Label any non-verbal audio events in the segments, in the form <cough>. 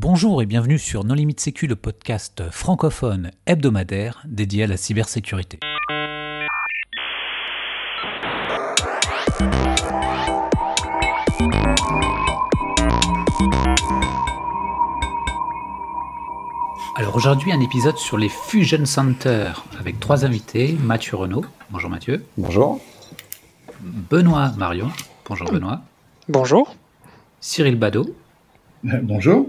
Bonjour et bienvenue sur Non Limite Sécu, le podcast francophone hebdomadaire dédié à la cybersécurité. Alors aujourd'hui, un épisode sur les Fusion Centers avec trois invités. Mathieu Renaud. Bonjour Mathieu. Bonjour. Benoît Marion. Bonjour Benoît. Bonjour. Cyril Badeau. Bonjour.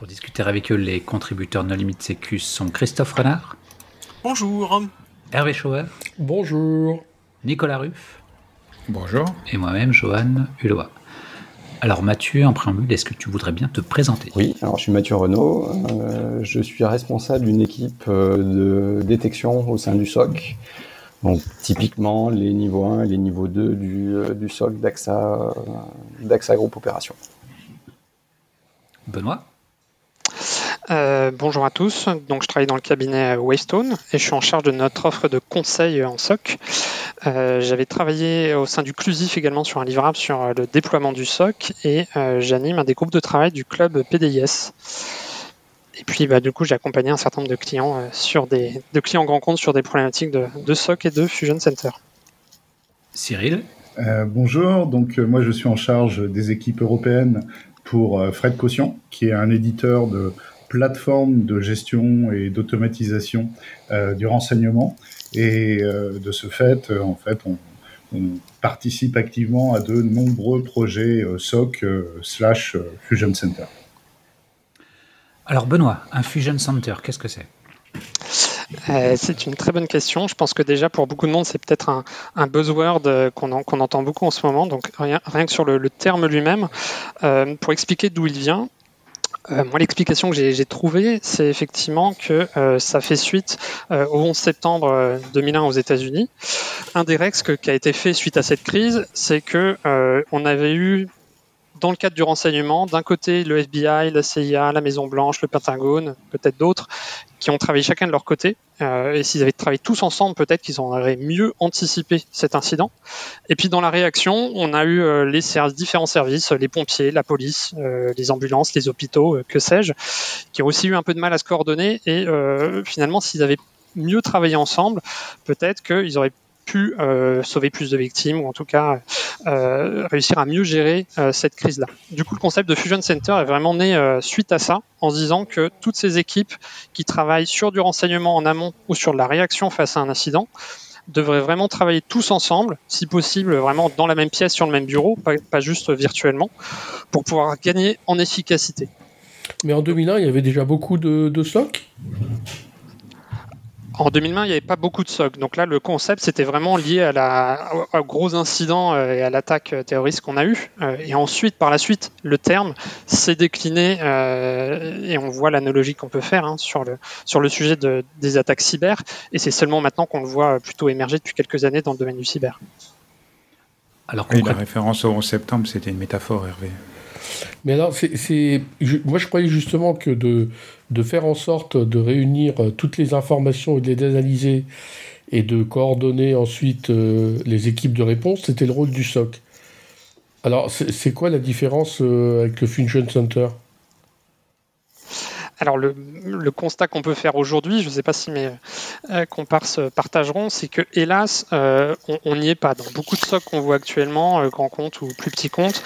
Pour discuter avec eux, les contributeurs No Limite Sécu sont Christophe Renard. Bonjour. Hervé Schauer. Bonjour. Nicolas Ruff. Bonjour. Et moi-même, Johan Hulot. Alors Mathieu, en préambule, est-ce que tu voudrais bien te présenter? Oui, alors je suis Mathieu Renaud, euh, je suis responsable d'une équipe euh, de détection au sein du SOC. Donc typiquement les niveaux 1 et les niveaux 2 du, euh, du SOC d'AXA, d'AXA Groupe Opération. Benoît? Euh, bonjour à tous. Donc, je travaille dans le cabinet Waystone et je suis en charge de notre offre de conseil en SOC. Euh, J'avais travaillé au sein du Clusif également sur un livrable sur le déploiement du SOC et euh, j'anime un des groupes de travail du club PDIS. Et puis, bah, du coup, j'ai accompagné un certain nombre de clients euh, sur des de clients grands comptes sur des problématiques de, de SOC et de Fusion Center. Cyril? Euh, bonjour, donc euh, moi je suis en charge des équipes européennes pour euh, Fred Caution, qui est un éditeur de plateforme de gestion et d'automatisation euh, du renseignement. Et euh, de ce fait, euh, en fait, on, on, participe activement à de nombreux projets euh, SOC slash Fusion Center. Alors Benoît, un Fusion Center, qu'est-ce que c'est? Euh, c'est une très bonne question. Je pense que déjà pour beaucoup de monde, c'est peut-être un, un, buzzword qu'on qu entend beaucoup en ce moment. Donc rien, rien que sur le, le terme lui-même, euh, pour expliquer d'où il vient, euh, moi, l'explication que j'ai trouvée, c'est effectivement que euh, ça fait suite euh, au 11 septembre 2001 aux États-Unis. Un des rex qui a été fait suite à cette crise, c'est que on avait eu dans le cadre du renseignement, d'un côté le FBI, la CIA, la Maison Blanche, le Pentagone, peut-être d'autres, qui ont travaillé chacun de leur côté. Euh, et s'ils avaient travaillé tous ensemble, peut-être qu'ils auraient mieux anticipé cet incident. Et puis dans la réaction, on a eu euh, les différents services, les pompiers, la police, euh, les ambulances, les hôpitaux, que sais-je, qui ont aussi eu un peu de mal à se coordonner. Et finalement, s'ils avaient mieux travaillé ensemble, peut-être qu'ils auraient euh, sauver plus de victimes ou en tout cas euh, réussir à mieux gérer euh, cette crise-là. Du coup, le concept de Fusion Center est vraiment né suite à ça, en se disant que toutes ces équipes qui travaillent sur du renseignement en amont ou sur de la réaction face à un incident devraient vraiment travailler tous ensemble, si possible vraiment dans la même pièce, sur le même bureau, pas, juste virtuellement, pour pouvoir gagner en efficacité. Mais en 2001, il y avait déjà beaucoup de, de en 2020, il n'y avait pas beaucoup de SOC. Donc là, le concept, c'était vraiment lié à au gros incident et à l'attaque terroriste qu'on a eu. Et ensuite, par la suite, le terme s'est décliné euh, et on voit l'analogie qu'on peut faire hein, sur, le, sujet de, des attaques cyber. Et c'est seulement maintenant qu'on le voit plutôt émerger depuis quelques années dans le domaine du cyber. Alors oui, la référence au 11 septembre, c'était une métaphore, Hervé. Mais alors, c'est, moi je croyais justement que de, de faire en sorte de réunir toutes les informations et de les analyser et de coordonner ensuite euh, les équipes de réponse, c'était le rôle du SOC. Alors, c'est quoi la différence euh, avec le Fusion Center? Alors le, le constat qu'on peut faire aujourd'hui, je ne sais pas si mes euh, compars se partageront, c'est que hélas, euh, on n'y est pas. Dans beaucoup de SOC qu'on voit actuellement, euh, grands comptes ou plus petits comptes,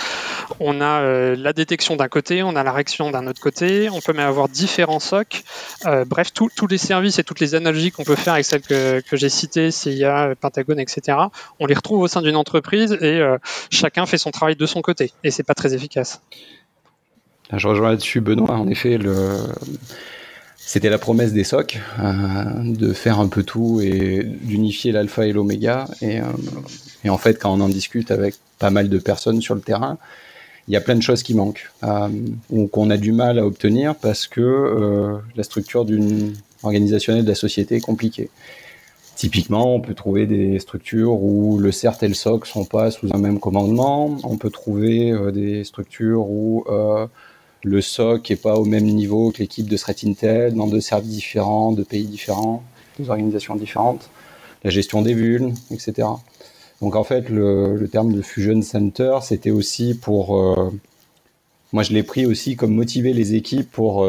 on a euh, la détection d'un côté, on a la réaction d'un autre côté, on peut même avoir différents SOC. Euh, bref, tous les services et toutes les analogies qu'on peut faire avec celles que, que j'ai citées, CIA, Pentagone, etc., on les retrouve au sein d'une entreprise et euh, chacun fait son travail de son côté. Et c'est pas très efficace. Je rejoins là-dessus Benoît. En effet, le... c'était la promesse des SOC euh, de faire un peu tout et d'unifier l'alpha et l'oméga. Et, euh, et, en fait, quand on en discute avec pas mal de personnes sur le terrain, il y a plein de choses qui manquent euh, ou qu'on a du mal à obtenir parce que la structure d'une organisationnelle de la société est compliquée. Typiquement, on peut trouver des structures où le CERT et le SOC sont pas sous un même commandement. On peut trouver des structures où le SOC n'est pas au même niveau que l'équipe de Threat Intel, dans deux services différents, deux pays différents, deux organisations différentes, la gestion des vulnes, etc. Donc en fait, le, le terme de Fusion Center, c'était aussi pour euh, moi, je l'ai pris aussi comme motiver les équipes pour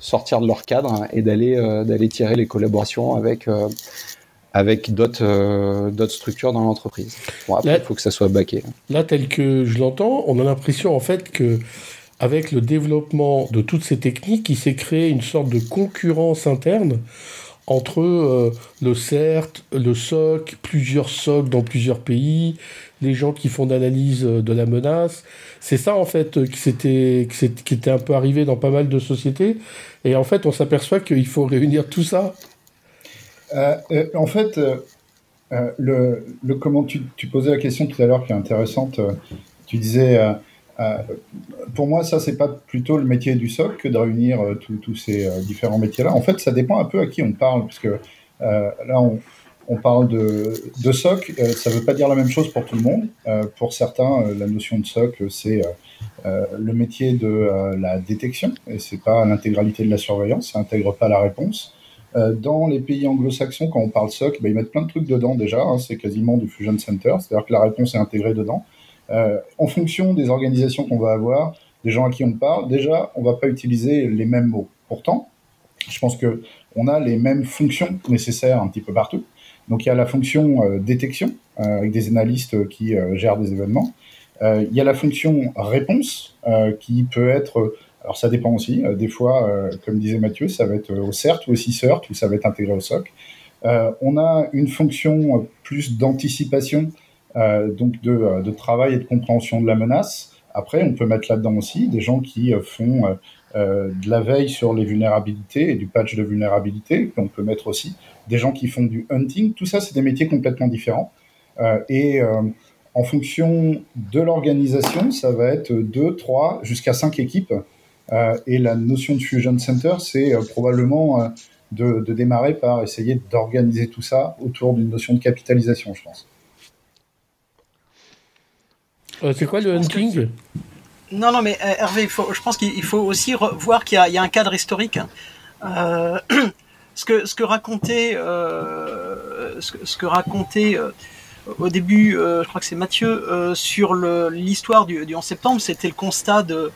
sortir de leur cadre et d'aller d'aller tirer les collaborations avec avec d'autres d'autres structures dans l'entreprise. Bon, après, il faut que ça soit baqué. Là, tel que je l'entends, on a l'impression en fait que avec le développement de toutes ces techniques, il s'est créé une sorte de concurrence interne entre euh, le CERT, le SOC, plusieurs SOC dans plusieurs pays, les gens qui font l'analyse euh, de la menace. C'est ça, en fait, euh, qui, était, qui était un peu arrivé dans pas mal de sociétés. Et en fait, on s'aperçoit qu'il faut réunir tout ça. en fait, le, comment tu, tu, posais la question tout à l'heure qui est intéressante. tu disais euh, pour moi, ça, c'est pas plutôt le métier du SOC que de réunir euh, tous ces euh, différents métiers-là. En fait, ça dépend un peu à qui on parle, parce que là, on, parle de, de SOC, ça veut pas dire la même chose pour tout le monde. pour certains, la notion de SOC, c'est le métier de la détection, et c'est pas l'intégralité de la surveillance, ça intègre pas la réponse. dans les pays anglo-saxons, quand on parle SOC, ben, ils mettent plein de trucs dedans déjà, hein, c'est quasiment du Fusion Center, c'est-à-dire que la réponse est intégrée dedans. Euh, en fonction des organisations qu'on va avoir, des gens à qui on parle, déjà, on va pas utiliser les mêmes mots. Pourtant, je pense que on a les mêmes fonctions nécessaires un petit peu partout. Donc il y a la fonction euh, détection euh, avec des analystes qui gèrent des événements. il y a la fonction réponse qui peut être alors ça dépend aussi. des fois, comme disait Mathieu, ça va être au CERT ou au CISERT ou ça va être intégré au SOC. on a une fonction plus d'anticipation donc euh, de, travail et de compréhension de la menace. Après, on peut mettre là-dedans aussi des gens qui euh, font de la veille sur les vulnérabilités et du patch de vulnérabilité. On peut mettre aussi des gens qui font du hunting. Tout ça, c'est des métiers complètement différents. et en fonction de l'organisation, ça va être 2, 3, jusqu'à 5 équipes. et la notion de Fusion Center, c'est probablement de, démarrer par essayer d'organiser tout ça autour d'une notion de capitalisation, je pense. Euh, c'est quoi le hunting Non, non, mais euh, Hervé, je pense qu'il faut aussi voir qu'il y, a un cadre historique. Euh, <clears throat> ce, que, ce que racontait, ce, que racontait au début, je crois que c'est Mathieu, sur l'histoire du, du 11 septembre, c'était le constat de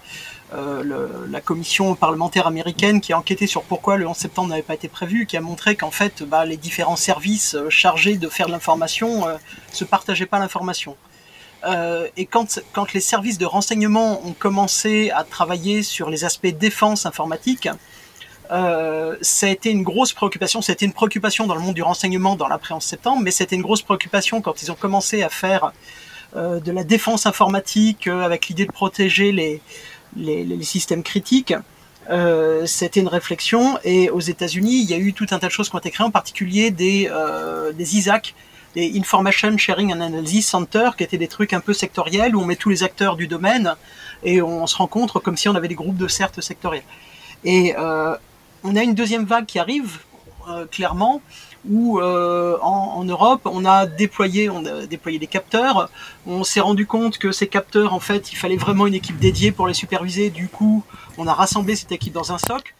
la commission parlementaire américaine qui a enquêté sur pourquoi le 11 septembre n'avait pas été prévu, qui a montré qu'en fait, bah, les différents services chargés de faire de l'information se partageaient pas l'information. Euh, et quand, les services de renseignement ont commencé à travailler sur les aspects défense informatique, euh, ça a été une grosse préoccupation. C'était une préoccupation dans le monde du renseignement dans l'après 11 septembre, mais c'était une grosse préoccupation quand ils ont commencé à faire euh, de la défense informatique euh, avec l'idée de protéger les, systèmes critiques. C'était une réflexion et aux États-Unis, il y a eu tout un tas de choses qui ont été créées, en particulier des ISAC, des Information Sharing and Analysis Center, qui étaient des trucs un peu sectoriels où on met tous les acteurs du domaine et on se rencontre comme si on avait des groupes de certes sectoriels. Et euh, on a une deuxième vague qui arrive euh, clairement où euh, en, Europe on a déployé on déployé des capteurs. On s'est rendu compte que ces capteurs en fait il fallait vraiment une équipe dédiée pour les superviser. Du coup on a rassemblé cette équipe dans un SOC.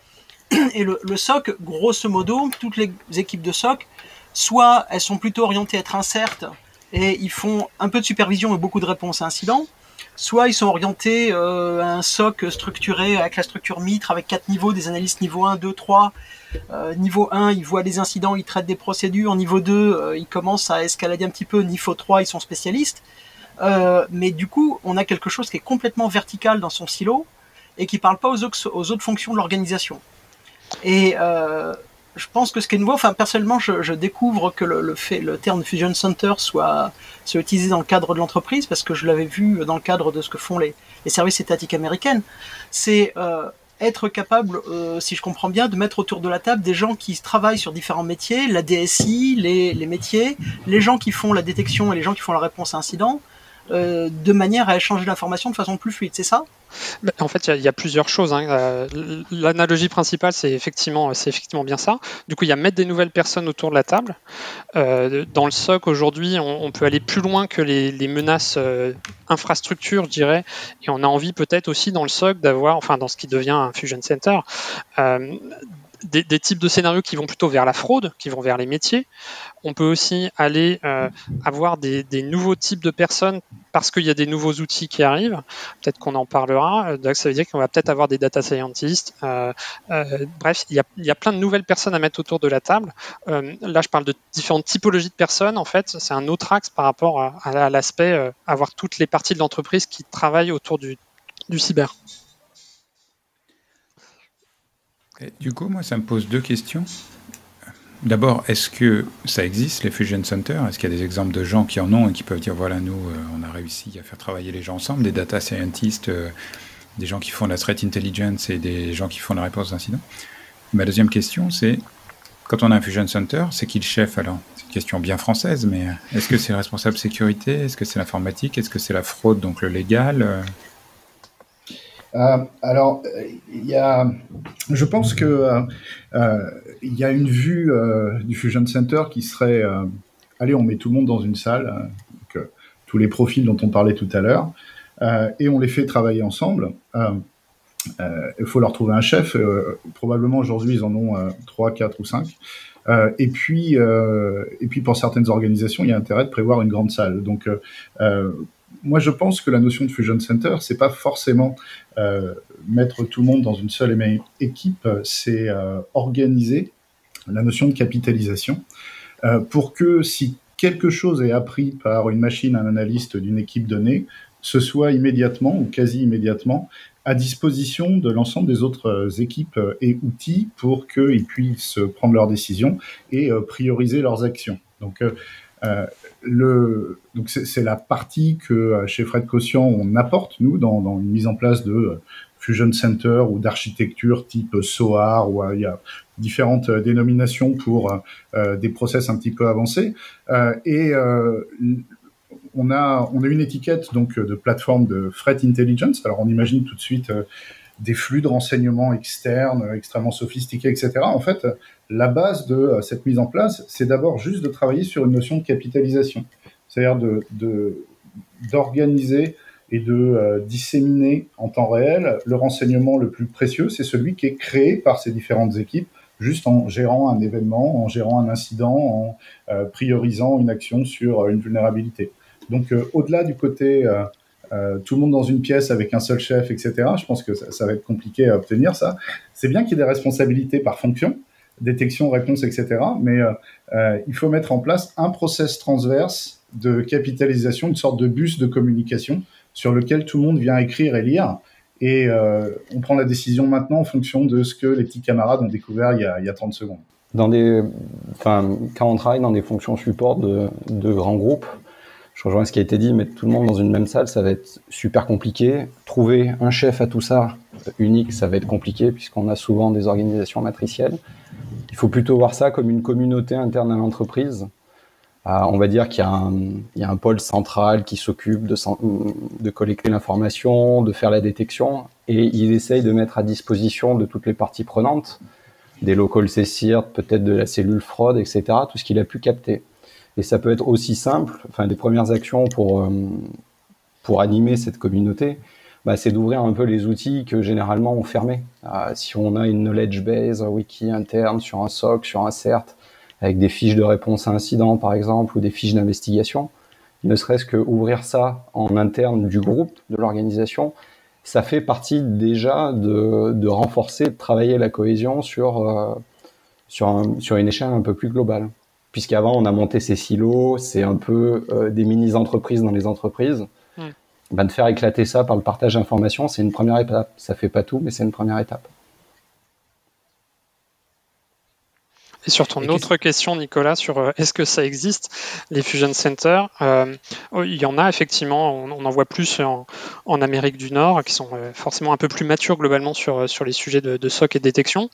Et le SOC, grosso modo, toutes les équipes de SOC soit elles sont plutôt orientées à être incertes et ils font un peu de supervision et beaucoup de réponses à incidents, soit ils sont orientés euh, à un SOC structuré avec la structure MITRE, avec quatre niveaux, des analystes niveau 1, 2, 3. niveau 1, ils voient des incidents, ils traitent des procédures. Niveau 2, euh, ils commencent à escalader un petit peu. Niveau 3, ils sont spécialistes. Euh, mais du coup, on a quelque chose qui est complètement vertical dans son silo et qui parle pas aux autres, aux autres fonctions de l'organisation. Et je pense que ce qui est nouveau, enfin personnellement, je, découvre que le, fait, le terme fusion center soit, utilisé dans le cadre de l'entreprise parce que je l'avais vu dans le cadre de ce que font les, services étatiques américaines. C'est euh, être capable, euh, si je comprends bien, de mettre autour de la table des gens qui travaillent sur différents métiers, la DSI, les, les métiers, les gens qui font la détection et les gens qui font la réponse à incidents, euh, de manière à échanger l'information de façon plus fluide, c'est ça? En fait, il y, a plusieurs choses. Hein. Euh, l'analogie principale, c'est effectivement, c'est effectivement bien ça. Du coup, il y a mettre des nouvelles personnes autour de la table. Euh, dans le SOC, aujourd'hui, on, peut aller plus loin que les, menaces infrastructures, je dirais, et on a envie peut-être aussi dans le SOC d'avoir, enfin dans ce qui devient un Fusion Center, des, types de scénarios qui vont plutôt vers la fraude, qui vont vers les métiers. On peut aussi aller euh, avoir des, nouveaux types de personnes parce qu'il y a des nouveaux outils qui arrivent. Peut-être qu'on en parlera. Donc ça veut dire qu'on va peut-être avoir des data scientists. Euh, euh, bref, il y, a, plein de nouvelles personnes à mettre autour de la table. là, je parle de différentes typologies de personnes. En fait, c'est un autre axe par rapport à, l'aspect avoir toutes les parties de l'entreprise qui travaillent autour du cyber. Du coup, moi, ça me pose deux questions. D'abord, est-ce que ça existe, les Fusion Centers? Est-ce qu'il y a des exemples de gens qui en ont et qui peuvent dire, voilà, nous, euh, on a réussi à faire travailler les gens ensemble, des data scientists, euh, des gens qui font la threat intelligence et des gens qui font la réponse d'incidents? Ma deuxième question, c'est, quand on a un Fusion Center, c'est qui le chef alors? C'est une question bien française, mais euh, est-ce que c'est le responsable sécurité? Est-ce que c'est l'informatique? Est-ce que c'est la fraude, donc le légal euh, alors, il y a, je pense que euh, euh, il y a une vue du Fusion Center qui serait, allez, on met tout le monde dans une salle, tous les profils dont on parlait tout à l'heure, et on les fait travailler ensemble. Il faut leur trouver un chef. probablement aujourd'hui, ils en ont trois, quatre ou cinq. et puis, et puis pour certaines organisations, il y a intérêt de prévoir une grande salle. Donc, moi, je pense que la notion de Fusion Center, c'est pas forcément euh, mettre tout le monde dans une seule et même équipe, c'est euh, organiser la notion de capitalisation euh, pour que si quelque chose est appris par une machine, un analyste d'une équipe donnée, ce soit immédiatement ou quasi immédiatement à disposition de l'ensemble des autres équipes et outils pour qu'ils puissent prendre leurs décisions et prioriser leurs actions. Donc, euh, le, donc c'est la partie que euh, chez Fred Caution on apporte nous dans, dans, une mise en place de euh, Fusion Center ou d'architecture type SOAR où il y a différentes dénominations pour des process un petit peu avancés. Et on a on a une étiquette donc de plateforme de Threat Intelligence. Alors on imagine tout de suite des flux de renseignements externes extrêmement sophistiqués etc en fait la base de euh, cette mise en place, c'est d'abord juste de travailler sur une notion de capitalisation, c'est-à-dire de, d'organiser et de euh, disséminer en temps réel le renseignement le plus précieux, c'est celui qui est créé par ces différentes équipes, juste en gérant un événement, en gérant un incident, en euh, priorisant une action sur une vulnérabilité. Donc au-delà du côté tout le monde dans une pièce avec un seul chef, etc., je pense que ça va être compliqué à obtenir ça. C'est bien qu'il y ait des responsabilités par fonction, détection, réponse, etc. Mais euh, euh, il faut mettre en place un process transverse de capitalisation, une sorte de bus de communication sur lequel tout le monde vient écrire et lire. Et euh, on prend la décision maintenant en fonction de ce que les petits camarades ont découvert il y a, il y a 30 secondes. Dans des, enfin, quand on travaille dans des fonctions support de grands groupes, je rejoins ce qui a été dit, mettre tout le monde dans une même salle, ça va être super compliqué. Trouver un chef à tout ça unique, ça va être compliqué puisqu'on a souvent des organisations matricielles. Il faut plutôt voir ça comme une communauté interne à l'entreprise. Euh, on va dire qu'il y, a un pôle central qui s'occupe de, collecter l'information, de faire la détection, et il essaye de mettre à disposition de toutes les parties prenantes, des local CSIRT, peut-être de la cellule fraude, etc., tout ce qu'il a pu capter. Et ça peut être aussi simple, enfin des premières actions pour, euh, pour animer cette communauté, bah, c'est d'ouvrir un peu les outils que généralement on fermait. Euh, si on a une knowledge base, un wiki interne sur un SOC, sur un CERT, avec des fiches de réponse à incident par exemple, ou des fiches d'investigation, ne serait-ce que ouvrir ça en interne du groupe, de l'organisation, ça fait partie déjà de, de, renforcer, de travailler la cohésion sur, euh, sur, sur une échelle un peu plus globale. Puisqu'avant, on a monté ces silos, c'est un peu euh, des mini-entreprises dans les entreprises. Ben, de faire éclater ça par le partage d'informations, c'est une première étape. Ça fait pas tout, mais c'est une première étape. Et sur ton autre question, Nicolas, sur euh, est-ce que ça existe, les Fusion Centers, euh, oh, il y en a effectivement, on, en voit plus en, Amérique du Nord, qui sont euh, forcément un peu plus matures globalement sur, sur les sujets de, SOC et de détection.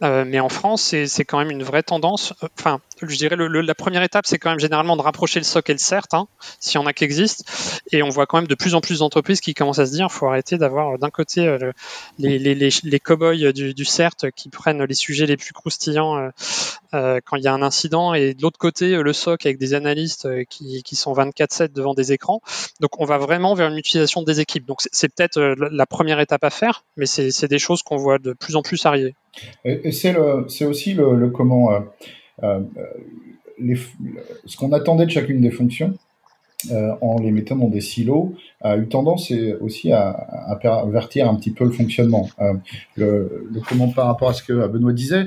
mais en France, c'est quand même une vraie tendance. Enfin, je dirais le, la première étape, c'est quand même généralement de rapprocher le SOC et le CERT, hein, s'il y en a qui existent. Et on voit quand même de plus en plus d'entreprises qui commencent à se dire, faut arrêter d'avoir d'un côté euh, les, les, cow-boys du, CERT qui prennent les sujets les plus croustillants euh, euh quand il y a un incident, et de l'autre côté le SOC avec des analystes qui, sont 24/7 devant des écrans. Donc on va vraiment vers une utilisation des équipes. Donc c'est peut-être la première étape à faire, mais c'est des choses qu'on voit de plus en plus arriver. Et, c'est aussi le, comment euh, les, ce qu'on attendait de chacune des fonctions, euh, en les mettant dans des silos, a eu tendance aussi à, à pervertir un petit peu le fonctionnement. Euh, le, le, comment par rapport à ce que Benoît disait,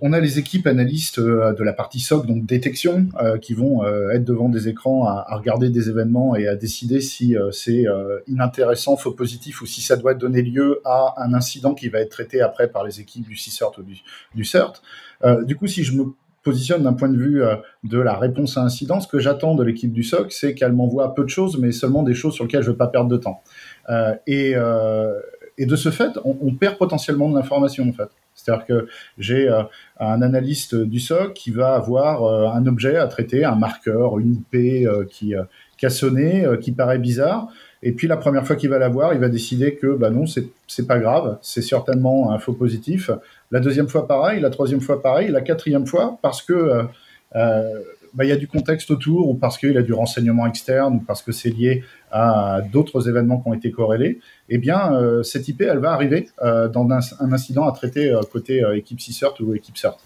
on a les équipes analystes de la partie SOC, donc détection, qui vont être devant des écrans à, regarder des événements et à décider si c'est inintéressant, faux positif, ou si ça doit donner lieu à un incident qui va être traité après par les équipes du CSERT ou du, CERT. Euh, du coup, si je me positionne d'un point de vue euh, de la réponse à incident, ce que j'attends de l'équipe du SOC, c'est qu'elle m'envoie peu de choses, mais seulement des choses sur lesquelles je ne veux pas perdre de temps. Euh, et, et, de ce fait, on, on perd potentiellement de l'information en fait. C'est-à-dire que j'ai un analyste du SOC qui va avoir un objet à traiter, un marqueur, une IP qui, qui a sonné, qui paraît bizarre. Et puis la première fois qu'il va l'avoir, il va décider que bah non, c'est pas grave, c'est certainement un faux positif. La deuxième fois pareil, la troisième fois pareil, la quatrième fois parce que euh, euh bah, il y a du contexte autour ou parce qu'il a du renseignement externe ou parce que c'est lié à d'autres événements qui ont été corrélés, eh bien euh, cette IP elle va arriver euh, dans un, incident à traiter euh, côté équipe CSERT ou équipe CERT.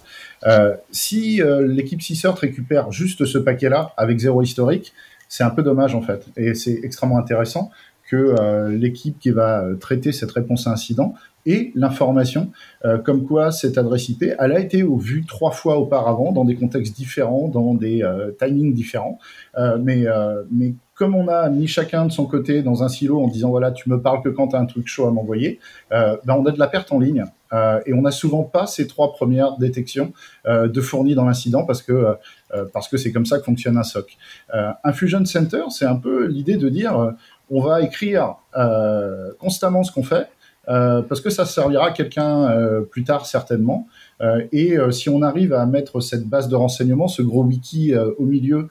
si l'équipe CSERT récupère juste ce paquet-là avec zéro historique, c'est un peu dommage en fait. Et c'est extrêmement intéressant que l'équipe qui va traiter cette réponse à incident ait l'information euh, comme quoi cette adresse IP, elle a été vue trois fois auparavant dans des contextes différents, dans des timings différents. mais, mais comme on a mis chacun de son côté dans un silo en disant voilà tu me parles que quand tu as un truc chaud à m'envoyer, ben on a de la perte en ligne euh, et on n'a souvent pas ces trois premières détections euh, de fournis dans l'incident parce que euh, parce que c'est comme ça que fonctionne un SOC. un Fusion Center, c'est un peu l'idée de dire on va écrire constamment ce qu'on fait. Parce que ça servira à quelqu'un plus tard certainement. et si on arrive à mettre cette base de renseignement, ce gros wiki au milieu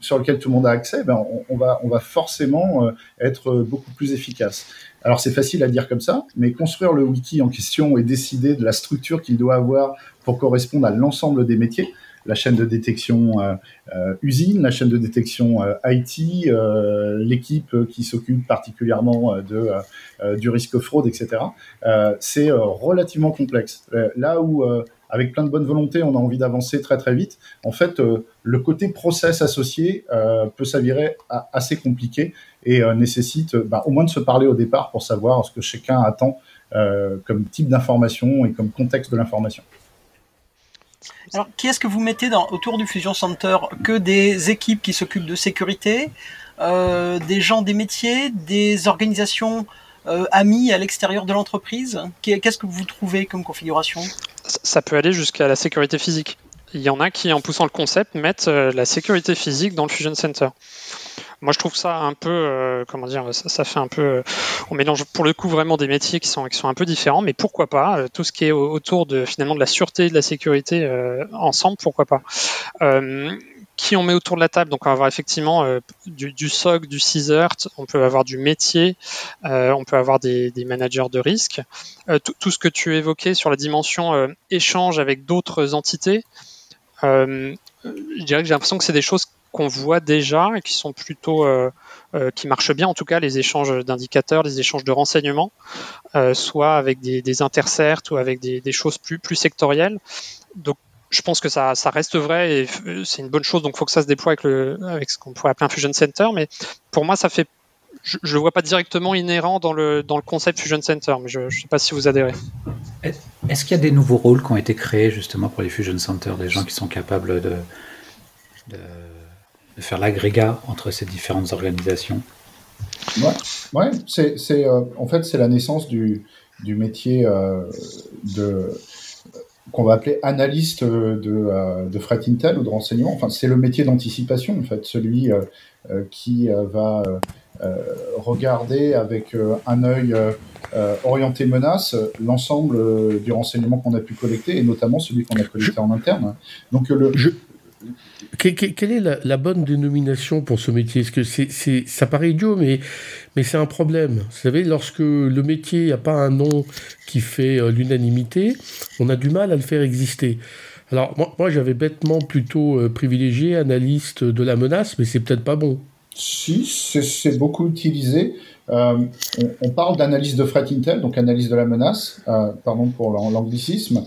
sur lequel tout le monde a accès, ben on, on va, on va forcément être beaucoup plus efficace. Alors c'est facile à dire comme ça, mais construire le wiki en question et décider de la structure qu'il doit avoir pour correspondre à l'ensemble des métiers, la chaîne de détection euh, euh usine, la chaîne de détection euh, IT, l'équipe qui s'occupe particulièrement de, du risque fraude, etc. c'est relativement complexe. là où avec plein de bonne volonté, on a envie d'avancer très très vite. En fait, le côté process associé peut s'avérer assez compliqué et nécessite bah, au moins de se parler au départ pour savoir ce que chacun attend comme type d'information et comme contexte de l'information. Alors, qui est-ce que vous mettez autour du Fusion Center? Que des équipes qui s'occupent de sécurité, euh, des gens des métiers, des organisations euh, amis à l'extérieur de l'entreprise? Qu'est-ce que vous trouvez comme configuration? Ça peut aller jusqu'à la sécurité physique. Il y en a qui, en poussant le concept, mettent la sécurité physique dans le Fusion Center. Moi, je trouve ça un peu, euh, comment dire, ça, fait un peu, euh, on mélange pour le coup vraiment des métiers qui sont, qui sont un peu différents, mais pourquoi pas euh, tout ce qui est autour de finalement de la sûreté, de la sécurité ensemble, pourquoi pas. qui on met autour de la table Donc, on va avoir effectivement du, SOC, du CSERT, on peut avoir du métier, on peut avoir des, managers de risque. Tout, ce que tu évoquais sur la dimension échange avec d'autres entités, je dirais que j'ai l'impression que c'est des choses qu'on voit déjà et qui sont plutôt euh, euh, qui marchent bien en tout cas les échanges d'indicateurs, les échanges de renseignements, euh, soit avec des, des intercerts ou avec des, choses plus sectorielles. Donc je pense que ça, ça reste vrai et c'est une bonne chose. Donc, faut que ça se déploie avec, le, avec ce qu'on pourrait appeler un Fusion Center. Mais pour moi, ça fait, je ne le vois pas directement inhérent dans le, dans le concept Fusion Center. Mais je ne sais pas si vous adhérez. Est-ce qu'il y a des nouveaux rôles qui ont été créés justement pour les Fusion Centers, des gens qui sont capables de de faire l'agrégat entre ces différentes organisations Ouais, ouais c'est, c'est euh, en fait c'est la naissance du, du métier euh, de qu'on va appeler analyste de, euh, de fret intel ou de renseignement. Enfin, c'est le métier d'anticipation en fait, celui euh, qui va regarder avec un œil orienté menace l'ensemble du renseignement qu'on a pu collecter et notamment celui qu'on a collecté en interne. Donc le, quelle est la, bonne dénomination pour ce métier? Est-ce que ça paraît idiot, mais, c'est un problème. Vous savez, lorsque le métier n'a pas un nom qui fait euh, l'unanimité, on a du mal à le faire exister. Alors, moi, j'avais bêtement plutôt euh, privilégié analyste de la menace, mais c'est peut-être pas bon. Si, c'est, beaucoup utilisé. Euh, on, parle d'analyse de threat intel, donc analyse de la menace, pardon pour l'anglicisme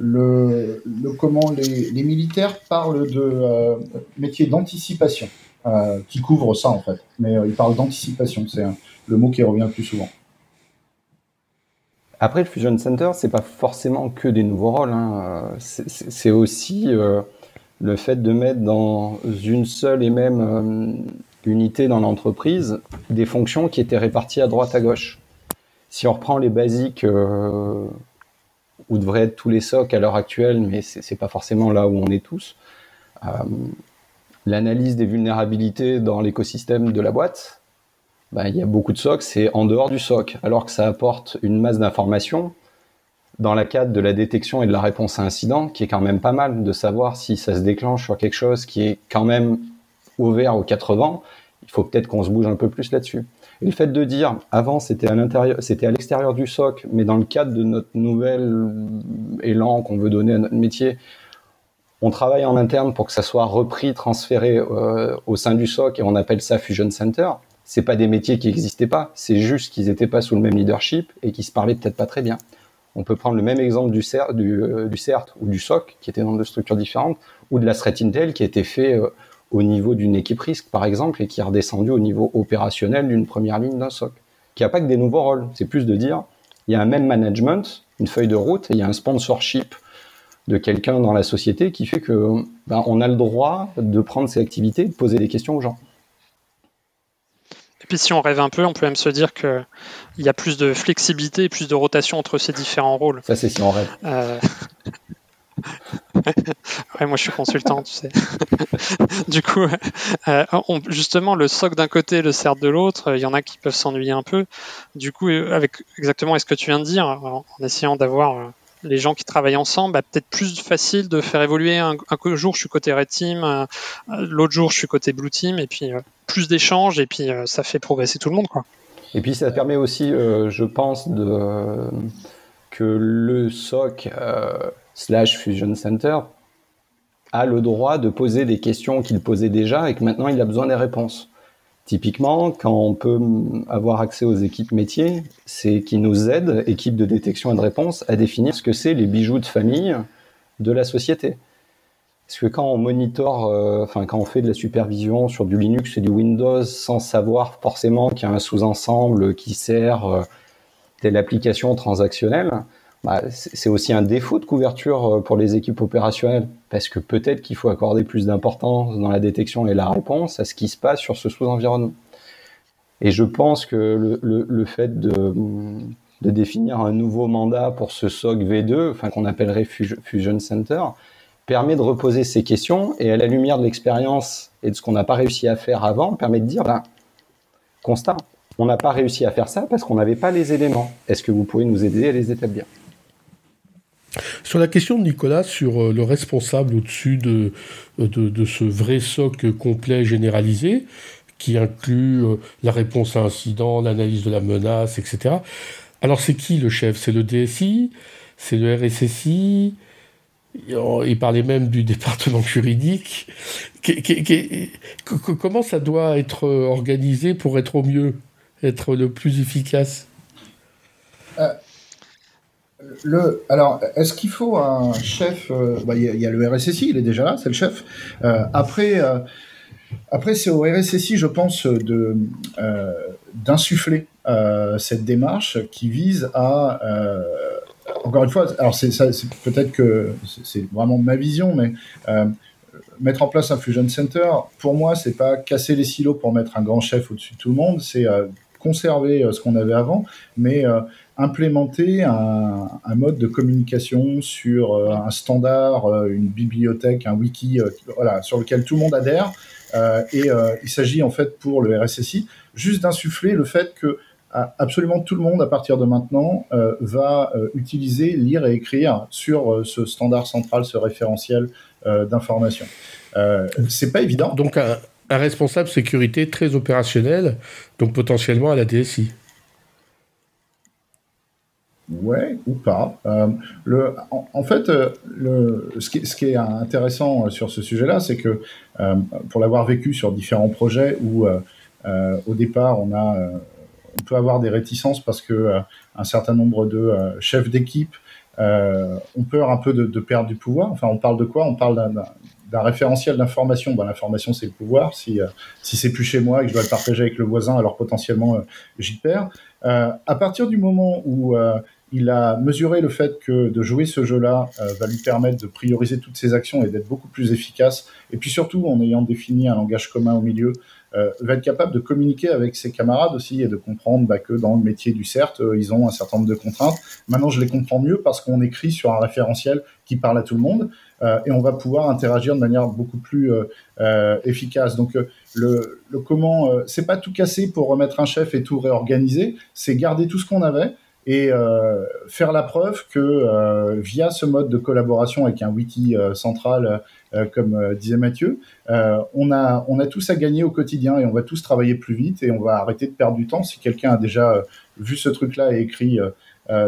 le, comment les, militaires parlent de euh, métier d'anticipation, euh, qui couvre ça en fait. Mais euh, ils parlent d'anticipation, c'est le mot qui revient le plus souvent. Après, le Fusion Center, c'est pas forcément que des nouveaux rôles. Hein. C'est aussi le fait de mettre dans une seule et même unité dans l'entreprise des fonctions qui étaient réparties à droite à gauche. Si on reprend les basiques où devraient être tous les SOC à l'heure actuelle, mais c'est pas forcément là où on est tous. Euh, l'analyse des vulnérabilités dans l'écosystème de la boîte, bah, il y a beaucoup de SOC, c'est en dehors du SOC, alors que ça apporte une masse d'informations dans la cadre de la détection et de la réponse à incident, qui est quand même pas mal de savoir si ça se déclenche sur quelque chose qui est quand même ouvert aux 80, il faut peut-être qu'on se bouge un peu plus là-dessus. Et le fait de dire, avant c'était à l'intérieur, c'était à l'extérieur du SOC, mais dans le cadre de notre nouvel élan qu'on veut donner à notre métier, on travaille en interne pour que ça soit repris, transféré euh, au sein du SOC et on appelle ça Fusion Center. C'est pas des métiers qui n'existaient pas, c'est juste qu'ils n'étaient pas sous le même leadership et qui se parlaient peut-être pas très bien. On peut prendre le même exemple du, CERT, euh, CERT ou du SOC, qui étaient dans deux structures différentes, ou de la threat intel qui été fait euh, au niveau d'une équipe risque, par exemple, et qui est redescendu au niveau opérationnel d'une première ligne d'un SOC, qui n'a pas que des nouveaux rôles. C'est plus de dire, il y a un même management, une feuille de route, et il y a un sponsorship de quelqu'un dans la société qui fait que ben, on a le droit de prendre ses activités, de poser des questions aux gens. Et puis si on rêve un peu, on peut même se dire qu'il y a plus de flexibilité et plus de rotation entre ces différents rôles. Ça c'est si on rêve. Euh, <laughs> ouais, moi je suis consultant, tu sais. <laughs> du coup, euh, justement, le soc d'un côté, le CERT de l'autre, il y en a qui peuvent s'ennuyer un peu. Du coup, euh, avec exactement ce que tu viens de dire, en, essayant d'avoir euh, les gens qui travaillent ensemble, bah, peut-être plus facile de faire évoluer. Un, jour, je suis côté Red Team, l'autre jour, je suis côté Blue Team, et puis plus d'échanges, et puis ça fait progresser tout le monde. Quoi. Et puis ça permet aussi, je pense, que le SOC slash Fusion Center a le droit de poser des questions qu'il posait déjà et que maintenant il a besoin des réponses. Typiquement, quand on peut avoir accès aux équipes métiers, c'est qui nous aident, équipes de détection et de réponse, à définir ce que c'est les bijoux de famille de la société. Parce que quand on monitore, euh, enfin quand on fait de la supervision sur du Linux et du Windows sans savoir forcément qu'il y a un sous-ensemble qui sert euh, telle application transactionnelle, bah, c'est aussi un défaut de couverture euh, pour les équipes opérationnelles, parce que peut-être qu'il faut accorder plus d'importance dans la détection et la réponse à ce qui se passe sur ce sous-environnement. Et je pense que le, le, fait de, de, définir un nouveau mandat pour ce SOC V2, enfin qu'on appellerait Fusion Center, permet de reposer ces questions et à la lumière de l'expérience et de ce qu'on n'a pas réussi à faire avant, permet de dire, ben, constat, on n'a pas réussi à faire ça parce qu'on n'avait pas les éléments. Est-ce que vous pouvez nous aider à les établir? Sur la question de Nicolas, sur euh, le responsable au-dessus de, de, ce vrai socle complet généralisé, qui inclut euh, la réponse à incident, l'analyse de la menace, etc. Alors c'est qui le chef? C'est le DSI C'est le RSSI il parlait même du <laughs> département juridique. Comment ça doit être organisé pour être au mieux, être le plus efficace? Euh, alors, est-ce qu'il faut un chef euh, bah, Il y, a le RSSI, il est déjà là, c'est le chef. Euh, après, euh, après c'est au RSSI, je pense, de d'insuffler cette démarche qui vise à encore une fois, alors c'est peut-être que c'est vraiment ma vision, mais mettre en place un fusion center, pour moi, c'est pas casser les silos pour mettre un grand chef au-dessus de tout le monde, c'est conserver ce qu'on avait avant, mais implémenter un, mode de communication sur euh, un standard, euh, une bibliothèque, un wiki, euh, voilà, sur lequel tout le monde adhère. et il s'agit en fait pour le RSSI juste d'insuffler le fait que absolument tout le monde à partir de maintenant va utiliser, lire et écrire sur ce standard central, ce référentiel d'information. c'est pas évident. Donc un, un responsable sécurité très opérationnel, donc potentiellement à la DSI. Ouais, ou pas. Euh, le, en, fait, euh, le, ce, qui, ce, qui, est intéressant euh, sur ce sujet-là, c'est que pour l'avoir vécu sur différents projets où au départ on a, on peut avoir des réticences parce que un certain nombre de chefs d'équipe ont peur un peu de, de, perdre du pouvoir. Enfin, on parle de quoi? On parle d'un référentiel d'information. Ben, L'information, c'est le pouvoir. Si, si c'est plus chez moi et que je dois le partager avec le voisin, alors potentiellement j'y perds. à partir du moment où il a mesuré le fait que de jouer ce jeu-là euh, va lui permettre de prioriser toutes ses actions et d'être beaucoup plus efficace. Et puis surtout, en ayant défini un langage commun au milieu, euh, va être capable de communiquer avec ses camarades aussi et de comprendre bah, que dans le métier du CERT, euh, ils ont un certain nombre de contraintes. Maintenant, je les comprends mieux parce qu'on écrit sur un référentiel qui parle à tout le monde et on va pouvoir interagir de manière beaucoup plus efficace. Donc, le, le comment, c'est pas tout casser pour remettre un chef et tout réorganiser, c'est garder tout ce qu'on avait et euh, faire la preuve que euh, via ce mode de collaboration avec un wiki euh, central, comme disait Mathieu, on, a, on a tous à gagner au quotidien et on va tous travailler plus vite et on va arrêter de perdre du temps. Si quelqu'un a déjà vu ce truc-là et écrit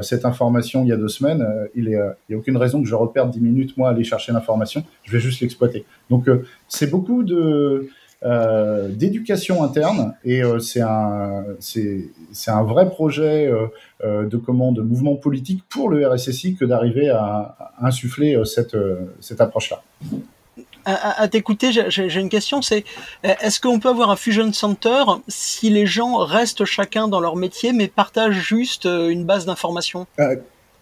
cette information il y a deux semaines, il n'y a aucune raison que je reperde dix minutes, moi, à aller chercher l'information. Je vais juste l'exploiter. Donc, c'est beaucoup de euh, d'éducation interne et euh, c'est un c'est c'est un vrai projet euh, de commande de mouvement politique pour le RSSI que d'arriver à, insuffler cette cette approche là. À, t'écouter, j'ai une question, c'est est-ce qu'on peut avoir un fusion center si les gens restent chacun dans leur métier mais partagent juste une base d'informations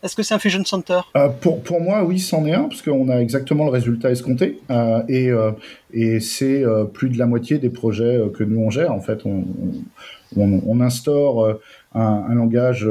est-ce que c'est un Fusion Center? Euh, pour, pour moi, oui, c'en est un, parce qu'on a exactement le résultat escompté. Euh, et euh, et c'est plus de la moitié des projets que nous, on gère. En fait, on, on, on instaure un, langage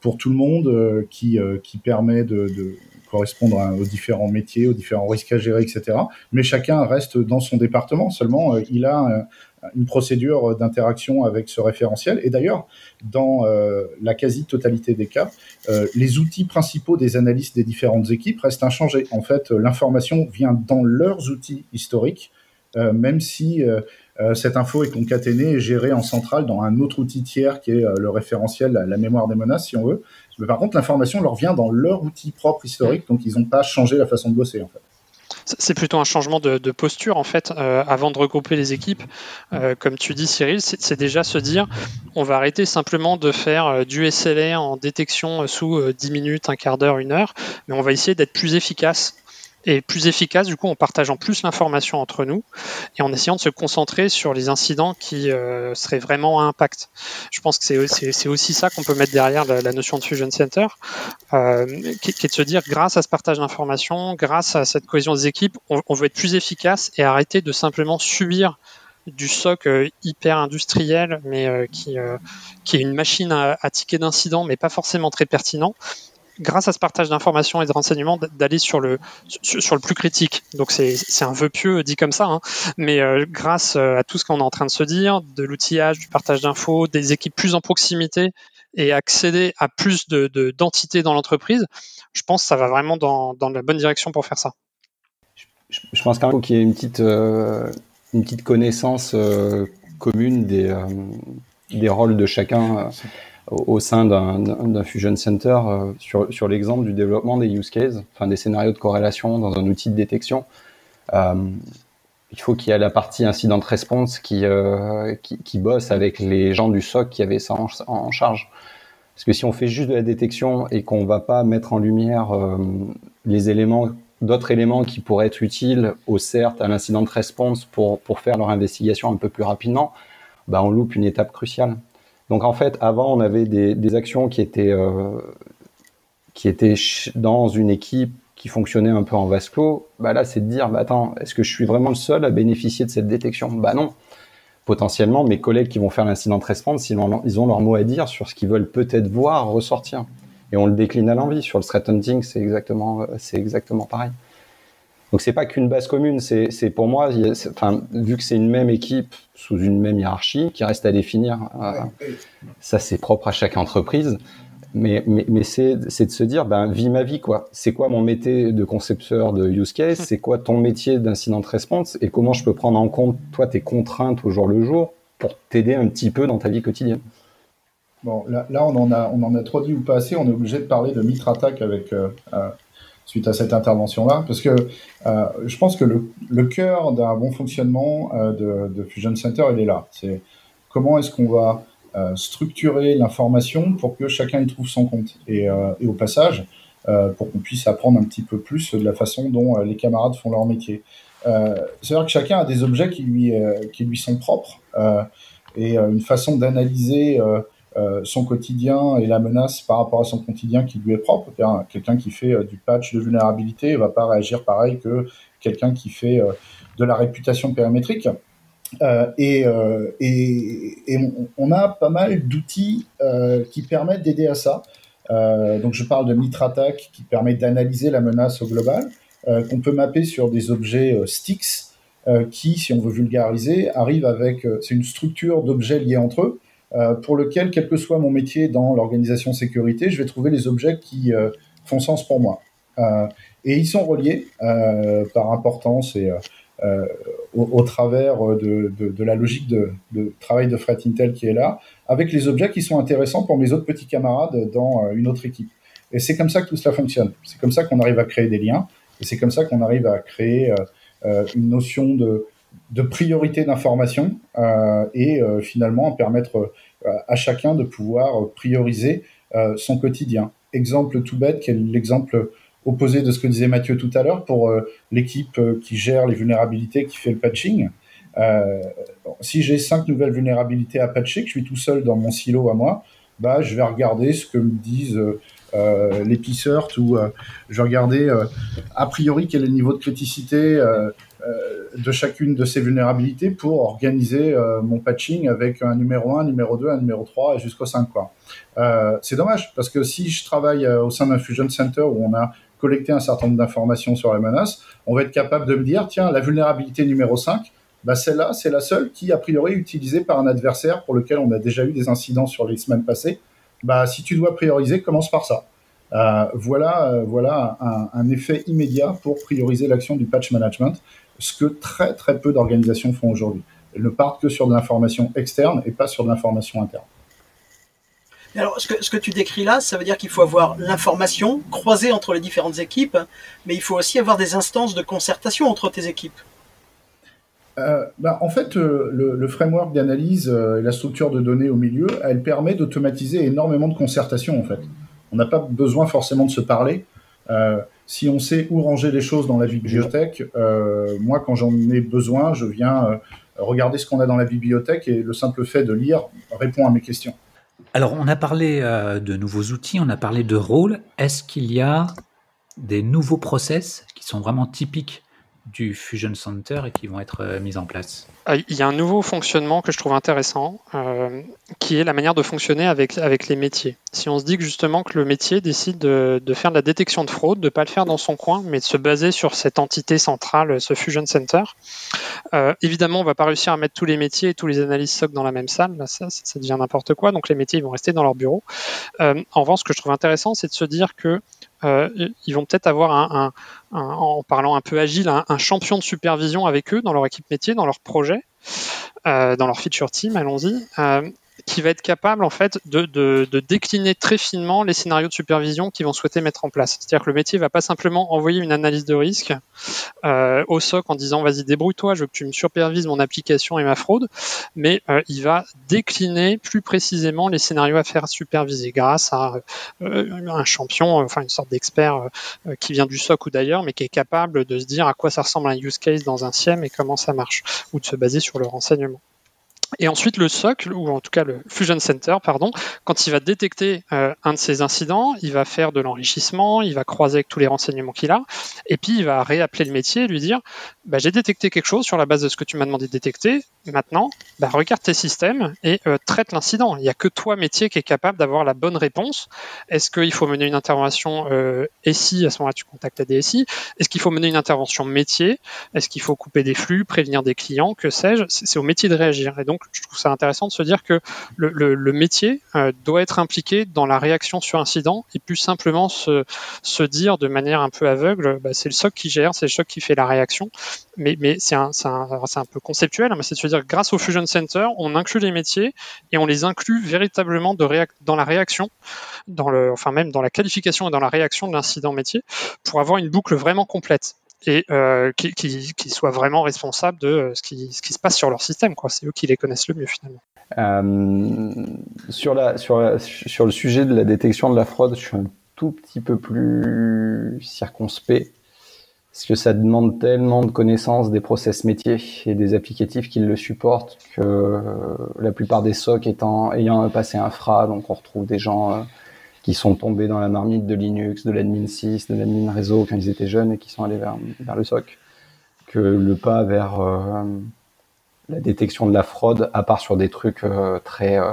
pour tout le monde qui, qui permet de correspondre aux différents métiers, aux différents risques à gérer, etc. Mais chacun reste dans son département. Seulement, il a une procédure d'interaction avec ce référentiel. Et d'ailleurs, dans euh, la quasi-totalité des cas, euh, les outils principaux des analystes des différentes équipes restent inchangés. En fait, l'information vient dans leurs outils historiques, euh, même si cette info est concaténée et gérée en centrale dans un autre outil tiers qui est le référentiel, la, mémoire des menaces, si on veut. Mais par contre, l'information leur vient dans leur outil propre historique, donc ils n'ont pas changé la façon de bosser, en fait. C'est plutôt un changement de, posture en fait euh, avant de regrouper les équipes. Euh, comme tu dis Cyril, c'est déjà se dire on va arrêter simplement de faire euh, du SLR en détection sous 10 minutes, un quart d'heure, une heure, mais on va essayer d'être plus efficace et plus efficace du coup en partageant plus l'information entre nous et en essayant de se concentrer sur les incidents qui euh, seraient vraiment à impact. Je pense que c'est aussi ça qu'on peut mettre derrière la, notion de Fusion Center, euh, qui, est de se dire grâce à ce partage d'informations, grâce à cette cohésion des équipes, on, veut être plus efficace et arrêter de simplement subir du SOC euh, hyper industriel, mais qui, est une machine à, à tickets d'incidents, mais pas forcément très pertinent grâce à ce partage d'informations et de renseignements, d'aller sur le, sur, le plus critique. Donc c'est un vœu pieux dit comme ça, hein. mais euh, grâce euh, à tout ce qu'on est en train de se dire, de l'outillage, du partage d'infos, des équipes plus en proximité et accéder à plus de d'entités dans l'entreprise, je pense que ça va vraiment dans, la bonne direction pour faire ça. Je, pense qu'il y ait une petite, euh, connaissance commune des rôles de chacun au sein d'un Fusion Center euh, sur, l'exemple du développement des use cases, enfin des scénarios de corrélation dans un outil de détection. Euh, il faut qu'il y ait la partie incident response qui, euh, qui, bosse avec les gens du SOC qui avaient ça en, charge. Parce que si on fait juste de la détection et qu'on va pas mettre en lumière les éléments, d'autres éléments qui pourraient être utiles au CERT, à l'incident response pour, pour faire leur investigation un peu plus rapidement, bah on loupe une étape cruciale. Donc en fait, avant, on avait des, actions qui étaient, euh, dans une équipe qui fonctionnait un peu en vase clos. Bah là, c'est de dire, bah attends, est-ce que je suis vraiment le seul à bénéficier de cette détection? Bah non. Potentiellement, mes collègues qui vont faire l'incident response, ils ont, ils ont leur mot à dire sur ce qu'ils veulent peut-être voir ressortir. Et on le décline à l'envie. Sur le threat hunting, c'est exactement, c'est exactement pareil. Donc c'est pas qu'une base commune, c'est pour moi, enfin, vu que c'est une même équipe sous une même hiérarchie qui reste à définir, euh, ça c'est propre à chaque entreprise. Mais, mais, mais c'est de se dire, ben, vis ma vie, quoi. C'est quoi mon métier de concepteur de use case? C'est quoi ton métier d'incident response? Et comment je peux prendre en compte, toi, tes contraintes au jour le jour pour t'aider un petit peu dans ta vie quotidienne? Bon, là, là, on, en a, on en a trop dit ou pas assez. On est obligé de parler de Mitra Attack avec, euh, euh, suite à cette intervention-là, parce que euh, je pense que le, cœur d'un bon fonctionnement euh, de, de, Fusion Center, il est là. C'est comment est-ce qu'on va euh, structurer l'information pour que chacun y trouve son compte. Et, et au passage, pour qu'on puisse apprendre un petit peu plus de la façon dont les camarades font leur métier. C'est-à-dire que chacun a des objets qui lui, qui lui sont propres et une façon d'analyser euh, son quotidien et la menace par rapport à son quotidien qui lui est propre. Quelqu'un qui fait euh, du patch de vulnérabilité va pas réagir pareil que quelqu'un qui fait euh, de la réputation périmétrique. et, et, on, a pas mal d'outils qui permettent d'aider à ça. donc je parle de Mitrattack qui permet d'analyser la menace au global, qu'on peut mapper sur des objets sticks qui, si on veut vulgariser, arrivent avec, c'est une structure d'objets liés entre eux, euh, pour lequel, quel que soit mon métier dans l'organisation sécurité, je vais trouver les objets qui euh, font sens pour moi. Euh, et ils sont reliés par importance et au, au, travers de, de, de, la logique de, de, travail de Fred Intel qui est là, avec les objets qui sont intéressants pour mes autres petits camarades dans une autre équipe. Et c'est comme ça que tout cela fonctionne. C'est comme ça qu'on arrive à créer des liens, et c'est comme ça qu'on arrive à créer euh, une notion de, de priorité d'information euh, et euh, finalement permettre euh, à chacun de pouvoir prioriser son quotidien. Exemple tout bête, qui l'exemple opposé de ce que disait Mathieu tout à l'heure pour l'équipe qui gère les vulnérabilités, qui fait le patching. Euh, si j'ai cinq nouvelles vulnérabilités à patcher, que je suis tout seul dans mon silo à moi, bah, je vais regarder ce que me disent euh, les ou je vais regarder a priori quel est le niveau de criticité euh, de chacune de ces vulnérabilités pour organiser euh, mon patching avec un numéro 1, numéro 2, un numéro 3 jusqu'au 5. Quoi. Euh, c'est dommage parce que si je travaille au sein d'un Fusion Center où on a collecté un certain nombre d'informations sur les menaces, on va être capable de me dire, tiens, la vulnérabilité numéro 5, bah celle-là, c'est la seule qui, a priori, est utilisée par un adversaire pour lequel on a déjà eu des incidents sur les semaines passées. Bah, si tu dois prioriser, commence par ça. Euh, voilà, euh, voilà un, un, effet immédiat pour prioriser l'action du patch management ce que très très peu d'organisations font aujourd'hui. Elles ne partent que sur de l'information externe et pas sur de l'information interne. Alors, ce que, ce que, tu décris là, ça veut dire qu'il faut avoir l'information croisée entre les différentes équipes, mais il faut aussi avoir des instances de concertation entre tes équipes. Euh, bah, en fait, euh, le, le, framework d'analyse euh, et la structure de données au milieu, elle permet d'automatiser énormément de concertation. En fait, on n'a pas besoin forcément de se parler. Euh, si on sait où ranger les choses dans la bibliothèque, euh, moi, quand j'en ai besoin, je viens euh, regarder ce qu'on a dans la bibliothèque et le simple fait de lire répond à mes questions. Alors, on a parlé de nouveaux outils, on a parlé de rôles. Est-ce qu'il y a des nouveaux process qui sont vraiment typiques du Fusion Center et qui vont être mises en place? Il y a un nouveau fonctionnement que je trouve intéressant, euh, qui est la manière de fonctionner avec, avec les métiers. Si on se dit que justement que le métier décide de, de faire de la détection de fraude, de ne pas le faire dans son coin, mais de se baser sur cette entité centrale, ce Fusion Center, euh, évidemment, on ne va pas réussir à mettre tous les métiers et tous les analyses SOC dans la même salle. Ça, devient n'importe quoi. Donc les métiers ils vont rester dans leur bureau. Euh, en revanche, ce que je trouve intéressant, c'est de se dire que ils vont peut-être avoir un, un, un, en parlant un peu agile, un, champion de supervision avec eux dans leur équipe métier, dans leur projet, euh, dans leur feature team, allons-y, euh, qui va être capable en fait de, décliner très finement les scénarios de supervision qu'ils vont souhaiter mettre en place. C'est-à-dire que le métier va pas simplement envoyer une analyse de risque euh, au SOC en disant vas-y débrouille-toi, je veux que tu me supervises mon application et ma fraude, mais euh, il va décliner plus précisément les scénarios à faire superviser grâce à euh, un champion, enfin une sorte d'expert qui vient du SOC ou d'ailleurs, mais qui est capable de se dire à quoi ça ressemble un use case dans un SIEM et comment ça marche, ou de se baser sur le renseignement. Et ensuite, le SOC, ou en tout cas le Fusion Center, pardon, quand il va détecter euh, un de ces incidents, il va faire de l'enrichissement, il va croiser avec tous les renseignements qu'il a, et puis il va réappeler le métier et lui dire bah, J'ai détecté quelque chose sur la base de ce que tu m'as demandé de détecter. Maintenant, bah, regarde tes systèmes et euh, traite l'incident. Il n'y a que toi, métier, qui est capable d'avoir la bonne réponse. Est-ce qu'il faut mener une intervention euh, SI À ce moment-là, tu contactes la DSI. Est-ce qu'il faut mener une intervention métier? Est-ce qu'il faut couper des flux, prévenir des clients? Que sais-je? C'est au métier de réagir. Et donc, je trouve ça intéressant de se dire que le, métier euh, doit être impliqué dans la réaction sur incident et plus simplement se, dire de manière un peu aveugle bah, c'est le SOC qui gère, c'est le SOC qui fait la réaction. Mais, c'est un, peu conceptuel, hein, mais c'est de se dire grâce au Fusion Center, on inclut les métiers et on les inclut véritablement dans la réaction, enfin même dans la qualification et dans la réaction de l'incident métier pour avoir une boucle vraiment complète et euh, qui, qui, soient vraiment responsables de euh, ce qui, ce qui se passe sur leur système. C'est eux qui les connaissent le mieux finalement. Euh, sur, la, sur, sur le sujet de la détection de la fraude, je suis un tout petit peu plus circonspect parce que ça demande tellement de connaissances des process métiers et des applicatifs qui le supportent que la plupart des SOC étant, ayant passé un FRA, donc on retrouve des gens qui sont tombés dans la marmite de Linux, de l'admin 6, de l'admin réseau quand ils étaient jeunes et qui sont allés vers, vers le SOC, que le pas vers euh, la détection de la fraude, à part sur des trucs euh, très euh,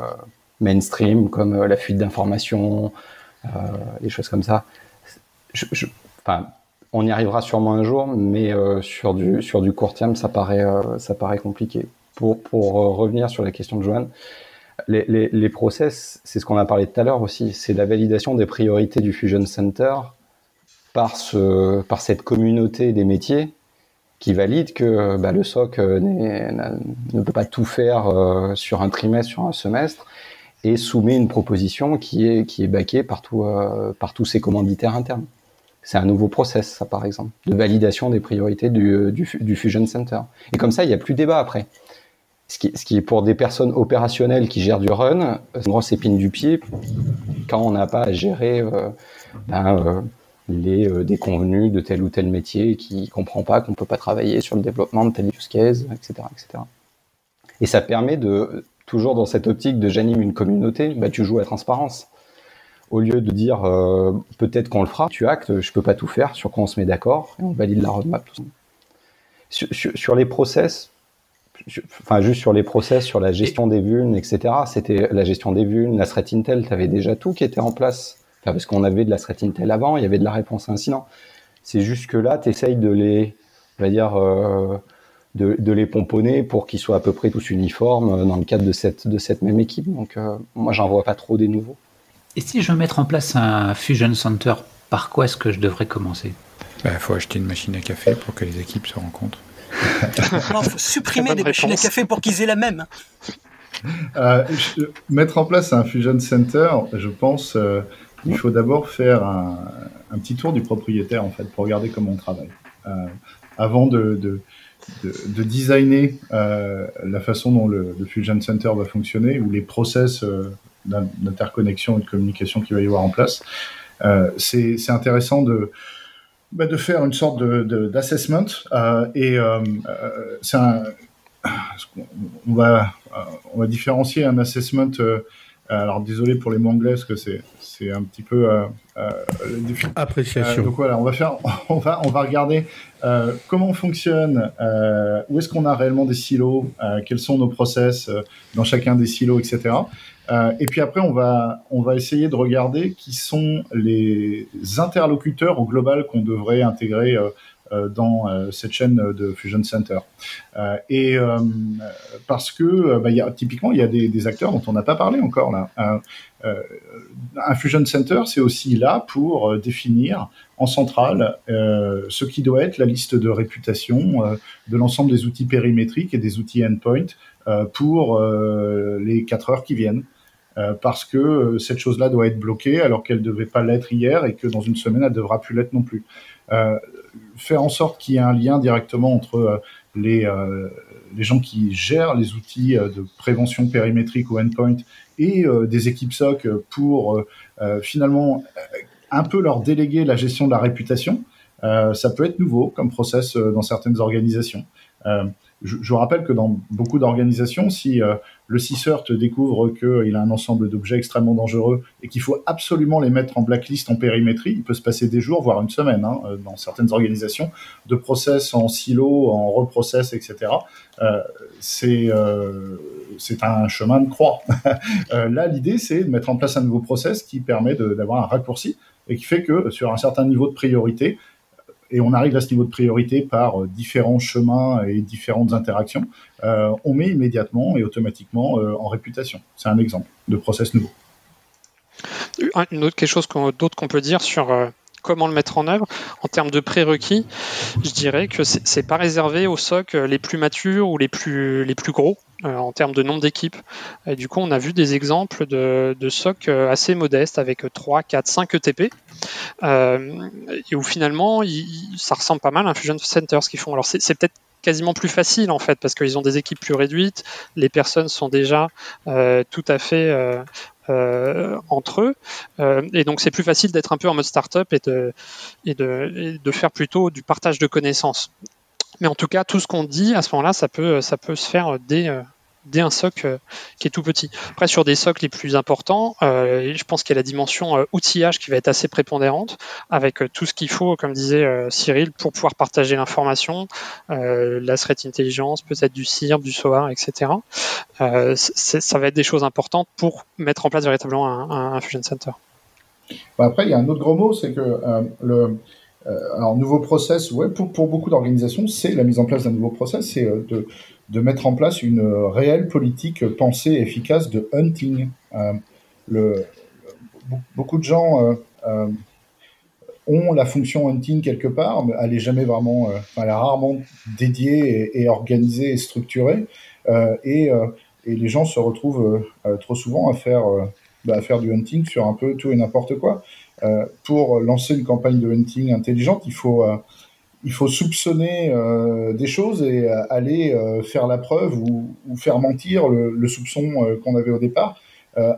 mainstream comme la fuite d'informations, des choses comme ça. Je, enfin, on y arrivera sûrement un jour, mais sur du sur du court terme, ça paraît ça paraît compliqué. Pour pour revenir sur la question de Joanne, les, process, c'est ce qu'on a parlé tout à l'heure aussi, c'est la validation des priorités du Fusion Center par, ce, par cette communauté des métiers qui valide que bah, le SOC ne peut pas tout faire euh, sur un trimestre, sur un semestre, et soumet une proposition qui est, qui est backée par, euh, par tous ses commanditaires internes. C'est un nouveau process, ça par exemple, de validation des priorités du, du, Fusion Center. Et comme ça, il n'y a plus débat après. Ce qui, ce qui, est pour des personnes opérationnelles qui gèrent du run, c'est une grosse épine du pied quand on n'a pas à gérer euh, ben, euh, les euh, déconvenus de tel ou tel métier qui comprend pas qu'on peut pas travailler sur le développement de tel use case, etc., etc. Et ça permet de toujours dans cette optique de j'anime une communauté, bah, tu joues à la transparence. Au lieu de dire euh, peut-être qu'on le fera, tu actes, je peux pas tout faire, sur quoi on se met d'accord et on valide la roadmap. Tout ça. Sur, sur les process, enfin juste sur les process, sur la gestion des vulnes, etc. C'était la gestion des vulnes, la threat intel, tu avais déjà tout qui était en place. Enfin, parce qu'on avait de la threat intel avant, il y avait de la réponse à incident. C'est juste que là, tu essayes de les, on va dire, euh, de, de, les pomponner pour qu'ils soient à peu près tous uniformes euh, dans le cadre de cette, de cette même équipe. Donc euh, moi, j'en vois pas trop des nouveaux. Et si je veux mettre en place un Fusion Center, par quoi est-ce que je devrais commencer? Il bah, faut acheter une machine à café pour que les équipes se rencontrent. <laughs> non, faut supprimer des machines à café pour qu'ils aient la même. Euh, mettre en place un Fusion Center, je pense, euh, il faut d'abord faire un, un, petit tour du propriétaire en fait pour regarder comment on travaille. Euh, avant de, de, de, de designer euh, la façon dont le, le, Fusion Center va fonctionner ou les process euh, d'interconnexion et de communication qu'il va y avoir en place, c'est intéressant de bah, de faire une sorte de d'assessment euh, et euh, euh, c'est un on va on va différencier un assessment alors désolé pour les mots anglais parce que c'est c'est un petit peu euh, appréciation. donc voilà, on va faire, <laughs> on va on va regarder comment on fonctionne, où est-ce qu'on a réellement des silos, quels sont nos process dans chacun des silos, etc. Euh, et puis après, on va, on va essayer de regarder qui sont les interlocuteurs au global qu'on devrait intégrer euh, euh dans cette chaîne de Fusion Center. Et parce que, bah, y a, typiquement, il y a des, acteurs dont on n'a pas parlé encore là. un Fusion Center, c'est aussi là pour définir en centrale ce qui doit être la liste de réputation de l'ensemble des outils périmétriques et des outils endpoint pour les quatre heures qui viennent. Euh, parce que euh, cette chose-là doit être bloquée alors qu'elle ne devait pas l'être hier et que dans une semaine, elle ne devra plus l'être non plus. Euh, faire en sorte qu'il y ait un lien directement entre les, gens qui gèrent les outils de prévention périmétrique ou endpoint et des équipes SOC pour finalement un peu leur déléguer la gestion de la réputation. ça peut être nouveau comme process dans certaines organisations. Je, je, rappelle que dans beaucoup d'organisations, si euh, le CISERT découvre qu'il a un ensemble d'objets extrêmement dangereux et qu'il faut absolument les mettre en blacklist en périmétrie, il peut se passer des jours, voire une semaine, hein, euh, dans certaines organisations, de process en silo, en reprocess, etc. Euh, c'est euh, c'est un chemin de croix. <laughs> là, l'idée, c'est de mettre en place un nouveau process qui permet d'avoir un raccourci et qui fait que sur un certain niveau de priorité, et on arrive à ce niveau de priorité par euh, différents chemins et différentes interactions, euh, on met immédiatement et automatiquement euh, en réputation. C'est un exemple de process nouveau. Une autre quelque chose d'autre qu'on peut dire sur comment le mettre en œuvre. En termes de prérequis, je dirais que c'est pas réservé aux SOC les plus matures ou les plus, les plus gros euh, en termes de nombre d'équipes. Et du coup, on a vu des exemples de, de SOC euh, assez modestes avec 3, 4, 5 ETP. Euh, et où finalement, ça ressemble pas mal à un Fusion Center ce qu'ils font. Alors, c'est peut-être quasiment plus facile en fait parce qu'ils ont des équipes plus réduites, les personnes sont déjà tout à fait euh, entre eux. Euh, et donc c'est plus facile d'être un peu en mode startup et de, et, de, et de faire plutôt du partage de connaissances. Mais en tout cas, tout ce qu'on dit à ce moment-là, ça peut, ça peut se faire dès, euh, dès un soc euh, qui est tout petit. Après, sur des socs les plus importants, euh, je pense qu'il y a la dimension euh, outillage qui va être assez prépondérante, avec tout ce qu'il faut, comme disait Cyril, pour pouvoir partager l'information, la threat intelligence, peut-être du CIRB, du SOAR, etc. ça va être des choses importantes pour mettre en place véritablement un, Fusion Center. Bah, après, il y a un autre gros mot, c'est que le, alors, nouveau process, ouais, pour, beaucoup d'organisations, c'est la mise en place d'un nouveau process, c'est de, de mettre en place une réelle politique pensée efficace de hunting. Euh, beaucoup de gens euh, euh, ont la fonction hunting quelque part, mais elle est jamais vraiment, elle rarement dédiée et, organisée et structurée. Et, les gens se retrouvent trop souvent bah, à faire du hunting sur un peu tout et n'importe quoi. Pour lancer une campagne de hunting intelligente, il faut il faut soupçonner euh, des choses et euh, aller euh, faire la preuve ou, faire mentir le, soupçon qu'on avait au départ.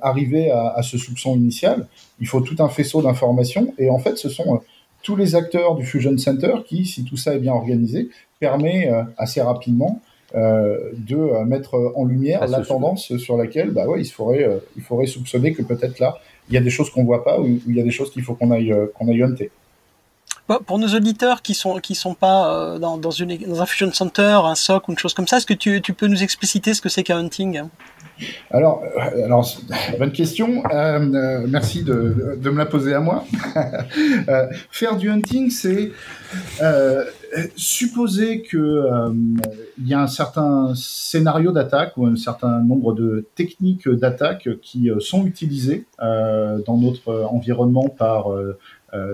arriver à, ce soupçon initial, il faut tout un faisceau d'informations et en fait, ce sont tous les acteurs du Fusion Center qui, si tout ça est bien organisé, permet assez rapidement de mettre en lumière la tendance sur laquelle bah ouais, il, faudrait, il faudrait soupçonner que peut-être là, il y a des choses qu'on voit pas ou, il y a des choses qu'il faut qu'on aille, qu'on aille hunter. Bah, pour nos auditeurs qui sont qui sont pas euh, dans, dans, un fusion center, un SOC ou une chose comme ça, est-ce que tu, tu peux nous expliciter ce que c'est qu'un hunting? Alors, euh, <laughs> bonne question. Euh, merci de, de, me la poser à moi. <laughs> faire du hunting, c'est supposer que il y a un certain scénario d'attaque ou un certain nombre de techniques d'attaque qui sont utilisées dans notre environnement par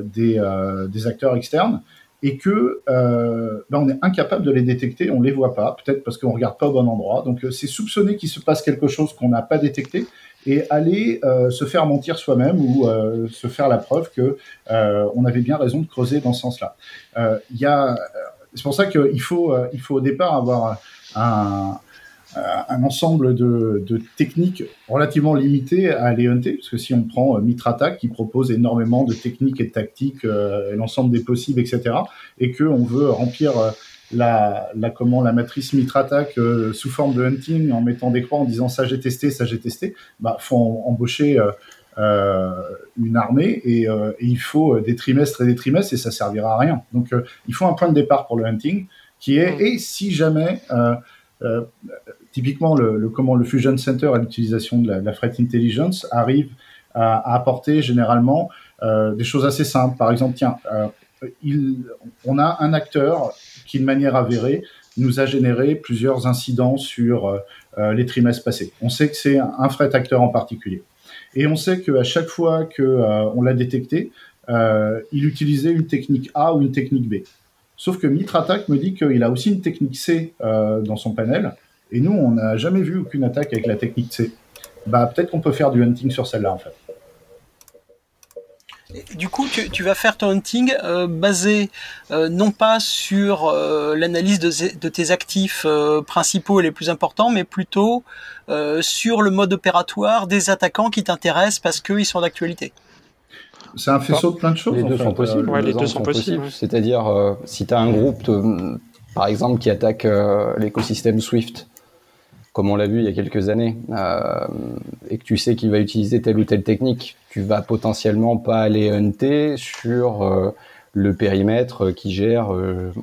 des, euh, des, acteurs externes et que euh, ben on est incapable de les détecter, on les voit pas, peut-être parce qu'on regarde pas au bon endroit. Donc c'est soupçonner qu'il se passe quelque chose qu'on n'a pas détecté et aller se faire mentir soi-même ou se faire la preuve que on avait bien raison de creuser dans ce sens-là. Il y a, c'est pour ça qu'il faut, il faut au départ avoir un, euh, un ensemble de, de, techniques relativement limitées à aller hunter, parce que si on prend euh, Mitratak qui propose énormément de techniques et de tactiques, euh, l'ensemble des possibles, etc., et que on veut remplir la, la, comment, la matrice Mitratak sous forme de hunting en mettant des croix en disant ça j'ai testé, ça j'ai testé, bah faut embaucher euh, une armée et, et, il faut des trimestres et des trimestres et ça servira à rien. Donc il faut un point de départ pour le hunting qui est et si jamais euh, typiquement, le, comment le Fusion Center à l'utilisation de la, Threat Intelligence arrive à, apporter généralement euh, des choses assez simples. Par exemple, tiens, euh, on a un acteur qui, de manière avérée, nous a généré plusieurs incidents sur euh, les trimestres passés. On sait que c'est un, threat acteur en particulier. Et on sait qu'à chaque fois qu'on l'a détecté, il utilisait une technique A ou une technique B. Sauf que Mitratak me dit qu'il a aussi une technique C dans son panel, et nous, on n'a jamais vu aucune attaque avec la technique C. Bah, peut-être qu'on peut faire du hunting sur celle-là, en fait. Du coup, tu, vas faire ton hunting euh, basé euh, non pas sur euh, l'analyse de, tes actifs principaux et les plus importants, mais plutôt sur le mode opératoire des attaquants qui t'intéressent parce qu'ils sont d'actualité. C'est un faisceau de plein de choses. Les deux sont possibles. les deux sont, possibles. C'est-à-dire, si tu as un groupe par exemple, qui attaquent l'écosystème Swift, comme on l'a vu il y a quelques années, et que tu sais qu'il va utiliser telle ou telle technique, tu vas potentiellement pas aller hunter sur le périmètre qui gère,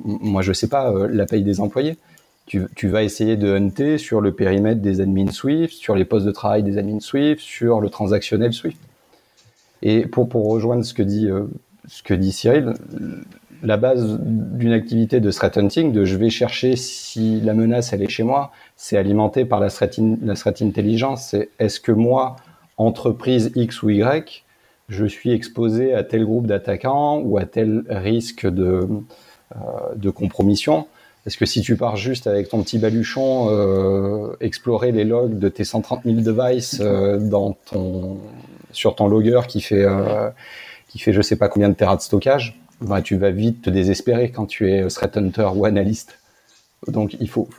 moi je sais pas, la paye des employés tu, vas essayer de hunter sur le périmètre des admins Swift, sur les postes de travail des admins Swift, sur le transactionnel Swift. Et pour, rejoindre euh, ce que dit Cyril, la base d'une activité de threat hunting, de je vais chercher si la menace elle est chez moi, c'est alimenté par la threat, intelligence. C'est est-ce que moi, entreprise X ou Y, je suis exposé à tel groupe d'attaquants ou à tel risque de, euh, de compromission? Parce que si tu pars juste avec ton petit baluchon, euh, explorer les logs de tes 130 000 devices euh, sur ton logger qui fait, qui fait sais pas combien de terras de stockage, bah, tu vas vite te désespérer quand tu es threat hunter ou analyste. Donc il faut,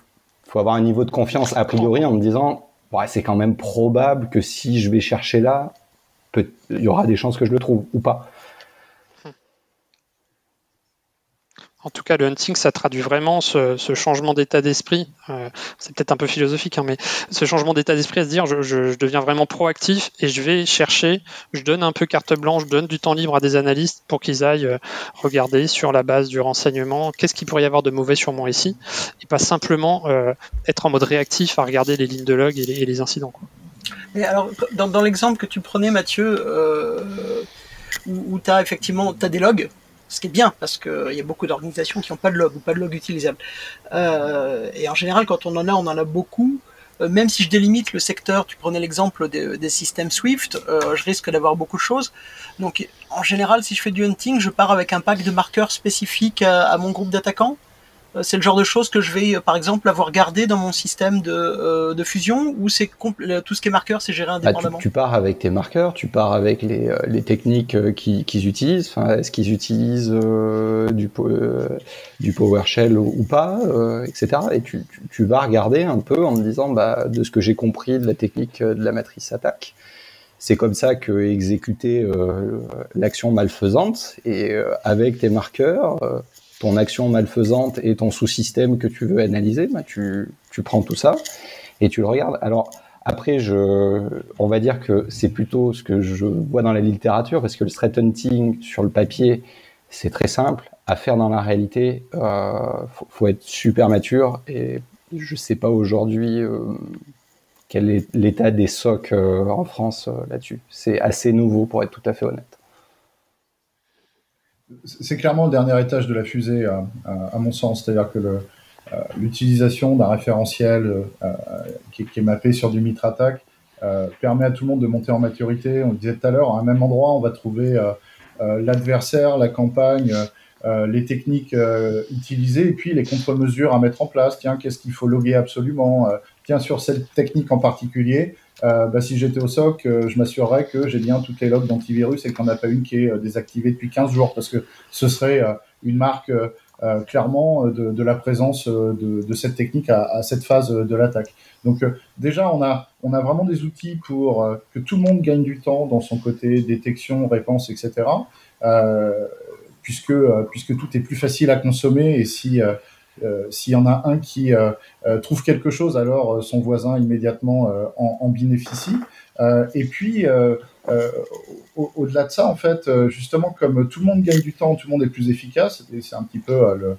faut avoir un niveau de confiance a priori en me disant, ouais, c'est quand même probable que si je vais chercher là, il y aura des chances que je le trouve ou pas. En tout cas, le hunting, ça traduit vraiment ce, changement d'état d'esprit. Euh, c'est peut-être un peu philosophique, hein, mais ce changement d'état d'esprit à se dire, je, deviens vraiment proactif et je vais chercher, je donne un peu carte blanche, je donne du temps libre à des analystes pour qu'ils aillent euh, regarder sur la base du renseignement qu'est-ce qu'il pourrait y avoir de mauvais sur moi ici, et pas simplement euh, être en mode réactif à regarder les lignes de log et les, incidents. Alors, dans, l'exemple que tu prenais, Mathieu, où, tu as effectivement as des logs, ce qui est bien parce qu'il y a beaucoup d'organisations qui n'ont pas de log ou pas de log utilisable. Euh, et en général, quand on en a, on en a beaucoup. Euh, même si je délimite le secteur, tu prenais l'exemple des, systèmes Swift, euh, je risque d'avoir beaucoup de choses. Donc en général, si je fais du hunting, je pars avec un pack de marqueurs spécifiques à mon groupe d'attaquants. Euh, c'est le genre de choses que je vais, euh, par exemple, avoir gardé dans mon système de, euh, de fusion ou c'est tout ce qui est marqueur, c'est géré ah, indépendamment? tu, pars avec tes marqueurs, tu pars avec les, les techniques qu'ils utilisent. Enfin, Est-ce qu'ils utilisent du, du PowerShell ou, pas, etc. Et tu, tu, vas regarder un peu en me disant, bah, de ce que j'ai compris de la technique de la matrice attaque, c'est comme ça que exécuter l'action malfaisante et avec tes marqueurs ton action malfaisante et ton sous-système que tu veux analyser, bah, tu, prends tout ça et tu le regardes. Alors après, je, on va dire que c'est plutôt ce que je vois dans la littérature, parce que le threat hunting sur le papier, c'est très simple. À faire dans la réalité, euh, faut, être super mature. Et je sais pas aujourd'hui euh, quel est l'état des SOC euh, en France là-dessus. C'est assez nouveau pour être tout à fait honnête c'est clairement le dernier étage de la fusée, à, mon sens. C'est-à-dire que euh, l'utilisation d'un référentiel euh, qui, est mappé sur du Mitre Attack euh, permet à tout le monde de monter en maturité. On le disait tout à l'heure, à un même endroit, on va trouver l'adversaire, la campagne, les techniques utilisées et puis les contre-mesures à mettre en place. Tiens, qu'est-ce qu'il faut loguer absolument? Tiens, sur cette technique en particulier, euh, bah, si j'étais au SOC, euh, je m'assurerais que j'ai bien toutes les logs d'antivirus et qu'on n'a pas une qui est euh, désactivée depuis 15 jours, parce que ce serait une marque clairement de, la présence de, cette technique à, cette phase de l'attaque. Donc déjà, on a, on a vraiment des outils pour que tout le monde gagne du temps dans son côté détection, réponse, etc. puisque, puisque tout est plus facile à consommer et si s'il y en a un qui euh, euh, trouve quelque chose, alors son voisin immédiatement en, bénéficie. et puis, au-delà de ça, en fait, justement, comme tout le monde gagne du temps, tout le monde est plus efficace, et c'est un petit peu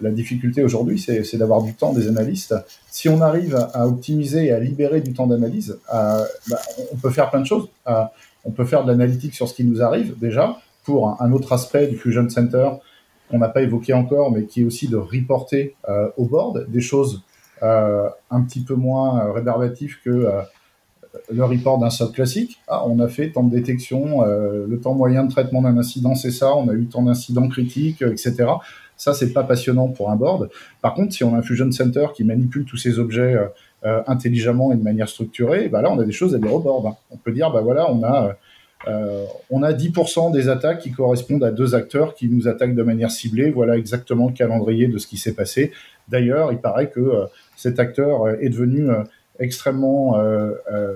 la, difficulté aujourd'hui, c'est d'avoir du temps des analystes. Si on arrive à optimiser et à libérer du temps d'analyse, bah, on peut faire plein de choses. on peut faire de l'analytique sur ce qui nous arrive déjà, pour un, autre aspect du Fusion Center, qu'on n'a pas évoqué encore, mais qui est aussi de reporter euh, au board des choses euh, un petit peu moins euh, rébarbatives que le report d'un SOC classique. Ah, on a fait tant de détection, le temps moyen de traitement d'un incident, c'est ça, on a eu tant d'incidents critiques, etc. Ça, c'est pas passionnant pour un board. Par contre, si on a un Fusion Center qui manipule tous ces objets intelligemment et de manière structurée, bah là, on a des choses à dire au board. On peut dire, bah voilà, on a euh, on a 10% des attaques qui correspondent à deux acteurs qui nous attaquent de manière ciblée. Voilà exactement le calendrier de ce qui s'est passé. D'ailleurs, il paraît que euh, cet acteur euh, est devenu extrêmement à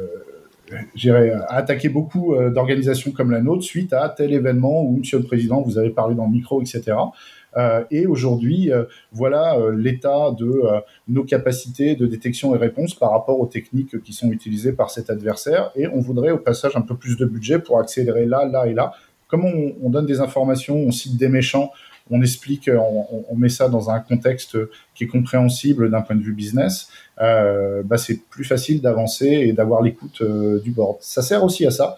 attaquer beaucoup d'organisations comme la nôtre suite à tel événement où, Monsieur le Président, vous avez parlé dans le micro, etc. Euh, et aujourd'hui, euh, voilà euh, l'état de nos capacités de détection et réponse par rapport aux techniques qui sont utilisées par cet adversaire. Et on voudrait au passage un peu plus de budget pour accélérer là, là et là. Comme on, donne des informations, on cite des méchants, on explique, on, met ça dans un contexte qui est compréhensible d'un point de vue business, bah c'est plus facile d'avancer et d'avoir l'écoute du board. Ça sert aussi à ça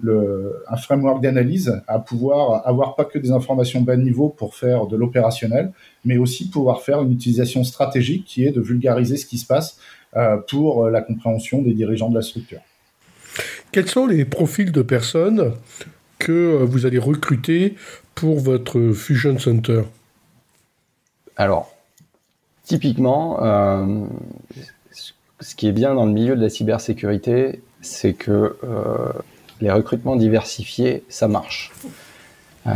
le, un framework d'analyse à pouvoir avoir pas que des informations bas niveau pour faire de l'opérationnel, mais aussi pouvoir faire une utilisation stratégique qui est de vulgariser ce qui se passe euh, pour la compréhension des dirigeants de la structure. Quels sont les profils de personnes que euh, vous allez recruter pour votre Fusion Center? Alors, typiquement, euh, ce qui est bien dans le milieu de la cybersécurité, c'est que les recrutements diversifiés, ça marche. Euh,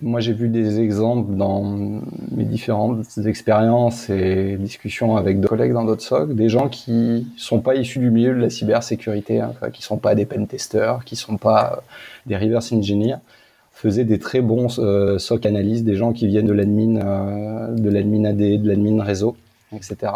moi, j'ai vu des exemples dans mes différentes expériences et discussions avec d'autres collègues dans d'autres SOC, des gens qui sont pas issus du milieu de la cybersécurité, hein, qui sont pas des pen testers, qui sont pas euh, des reverse engineers, faisaient des très bons euh, SOC analystes, des gens qui viennent de l'admin, de l'admin AD, de l'admin réseau, etc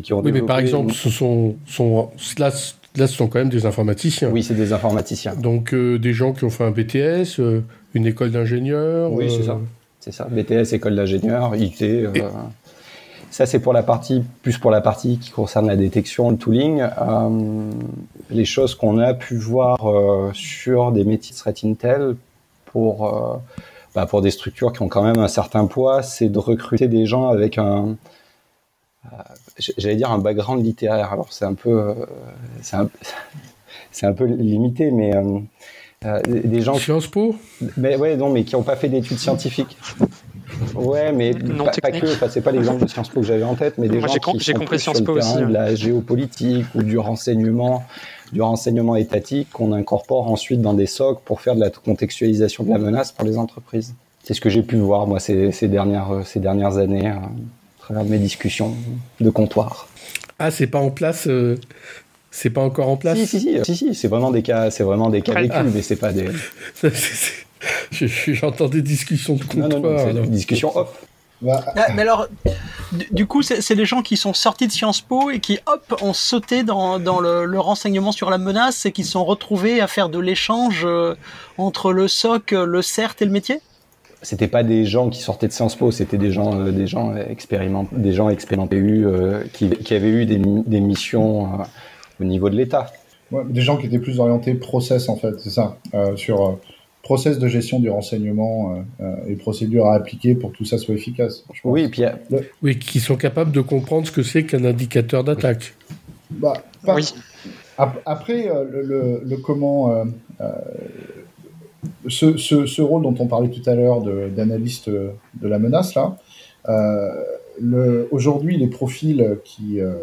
qui ont oui, mais par exemple, ce sont, sont là, là, ce sont quand même des informaticiens. Oui, c'est des informaticiens. Donc euh, des gens qui ont fait un BTS, euh, une école d'ingénieur. Oui, c'est euh, ça. C'est ça. BTS, école d'ingénieur, IT. Ça, c'est pour la partie, plus pour la partie qui concerne la détection, le tooling. les choses qu'on a pu voir sur des métiers de threat intel pour, bah, pour des structures qui ont quand même un certain poids, c'est de recruter des gens avec un, j'allais dire un background littéraire. Alors c'est un peu, euh, c'est un, un, peu limité, mais euh, euh, des gens. Sciences Po? Mais ouais, non, mais qui n'ont pas fait d'études scientifiques. Ouais, mais pas, que. Enfin, c'est pas l'exemple de Sciences Po que j'avais en tête, mais des gens qui sont compris Sciences Po aussi, de la géopolitique ou du renseignement, du renseignement étatique qu'on incorpore ensuite dans des SOC pour faire de la contextualisation de la menace pour les entreprises. C'est ce que j'ai pu voir moi ces, ces dernières ces dernières années. Hein de mes discussions de comptoir. Ah, c'est pas en place euh, C'est pas encore en place? Si, si, si, si, c'est vraiment des cas, c'est vraiment des cas vécus, mais c'est pas des. <laughs> J'entends des discussions de comptoir. Non, non, des discussions off. Bah, ah, mais alors, du coup, c'est des gens qui sont sortis de Sciences Po et qui, hop, ont sauté dans, dans le, le, renseignement sur la menace et qui sont retrouvés à faire de l'échange euh, entre le SOC, le CERT et le métier? C'était pas des gens qui sortaient de Sciences Po, c'était des gens, euh, des gens expérimentés, des gens expérimentés euh, qui, qui, avaient eu des, des missions euh, au niveau de l'État. Ouais, des gens qui étaient plus orientés process en fait, c'est ça, euh, sur process de gestion du renseignement et procédures à appliquer pour que tout ça soit efficace. Oui, puis oui, qui sont capables de comprendre ce que c'est qu'un indicateur d'attaque. Bah, oui. Après, le, le, le, comment ce, ce, ce, rôle dont on parlait tout à l'heure d'analyste de, la menace, là, euh, aujourd'hui, les profils qui, euh,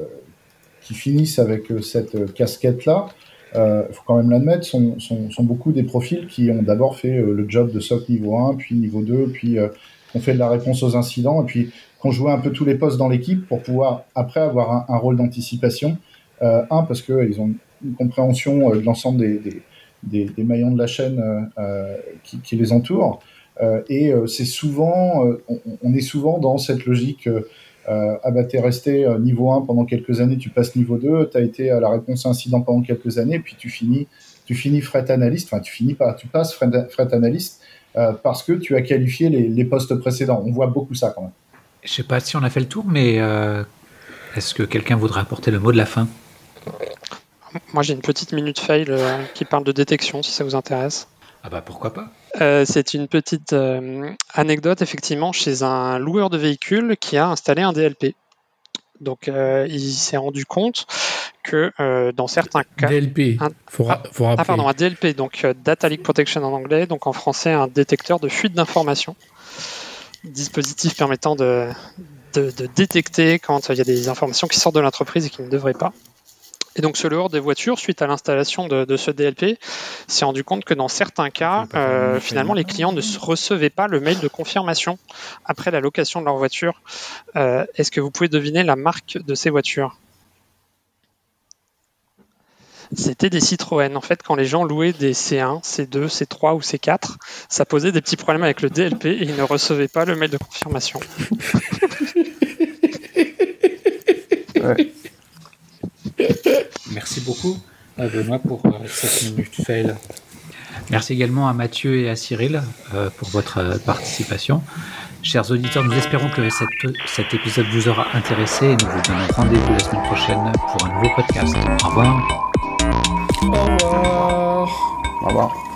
qui finissent avec cette casquette-là, il euh, faut quand même l'admettre, sont, sont, sont, beaucoup des profils qui ont d'abord fait euh, le job de SOC niveau 1, puis niveau 2, puis euh, ont fait de la réponse aux incidents, et puis qu'on jouait un peu tous les postes dans l'équipe pour pouvoir après avoir un, rôle d'anticipation. un, parce qu'ils ont une compréhension de l'ensemble des des, maillons de la chaîne euh, euh, qui, les entourent. Euh, et c'est souvent, on, est souvent dans cette logique. ah bah t'es resté niveau 1 pendant quelques années, tu passes niveau 2, tu as été à la réponse incident pendant quelques années, puis tu finis, tu finis fret analyste, enfin tu finis pas, tu passes fret, analyste parce que tu as qualifié les, les, postes précédents. On voit beaucoup ça quand même. Je sais pas si on a fait le tour, mais est-ce que quelqu'un voudrait apporter le mot de la fin? Moi, j'ai une petite minute fail euh, qui parle de détection, si ça vous intéresse. Ah bah pourquoi pas? Euh, C'est une petite euh, anecdote, effectivement, chez un loueur de véhicules qui a installé un DLP. Donc, il s'est rendu compte que dans certains cas. DLP, un, ah, ah, pardon, un DLP, donc Data Leak Protection en anglais, donc en français, un détecteur de fuite d'informations. Dispositif permettant de, de, de détecter quand il y a des informations qui sortent de l'entreprise et qui ne devraient pas. Et donc ce loueur des voitures, suite à l'installation de, ce DLP, s'est rendu compte que dans certains cas, euh, finalement, les clients ne recevaient pas le mail de confirmation après la location de leur voiture. Euh, est-ce que vous pouvez deviner la marque de ces voitures? C'était des Citroën. En fait, quand les gens louaient des C1, C2, C3 ou C4, ça posait des petits problèmes avec le DLP et ils ne recevaient pas le mail de confirmation. <laughs> <laughs> Merci beaucoup, euh, Benoît, pour euh, cette minute fail. Merci également à Mathieu et à Cyril euh, pour votre participation. Chers auditeurs, nous espérons que cet épisode vous aura intéressé et nous vous donnons rendez-vous la semaine prochaine pour un nouveau podcast. Au revoir. Au revoir. Au revoir.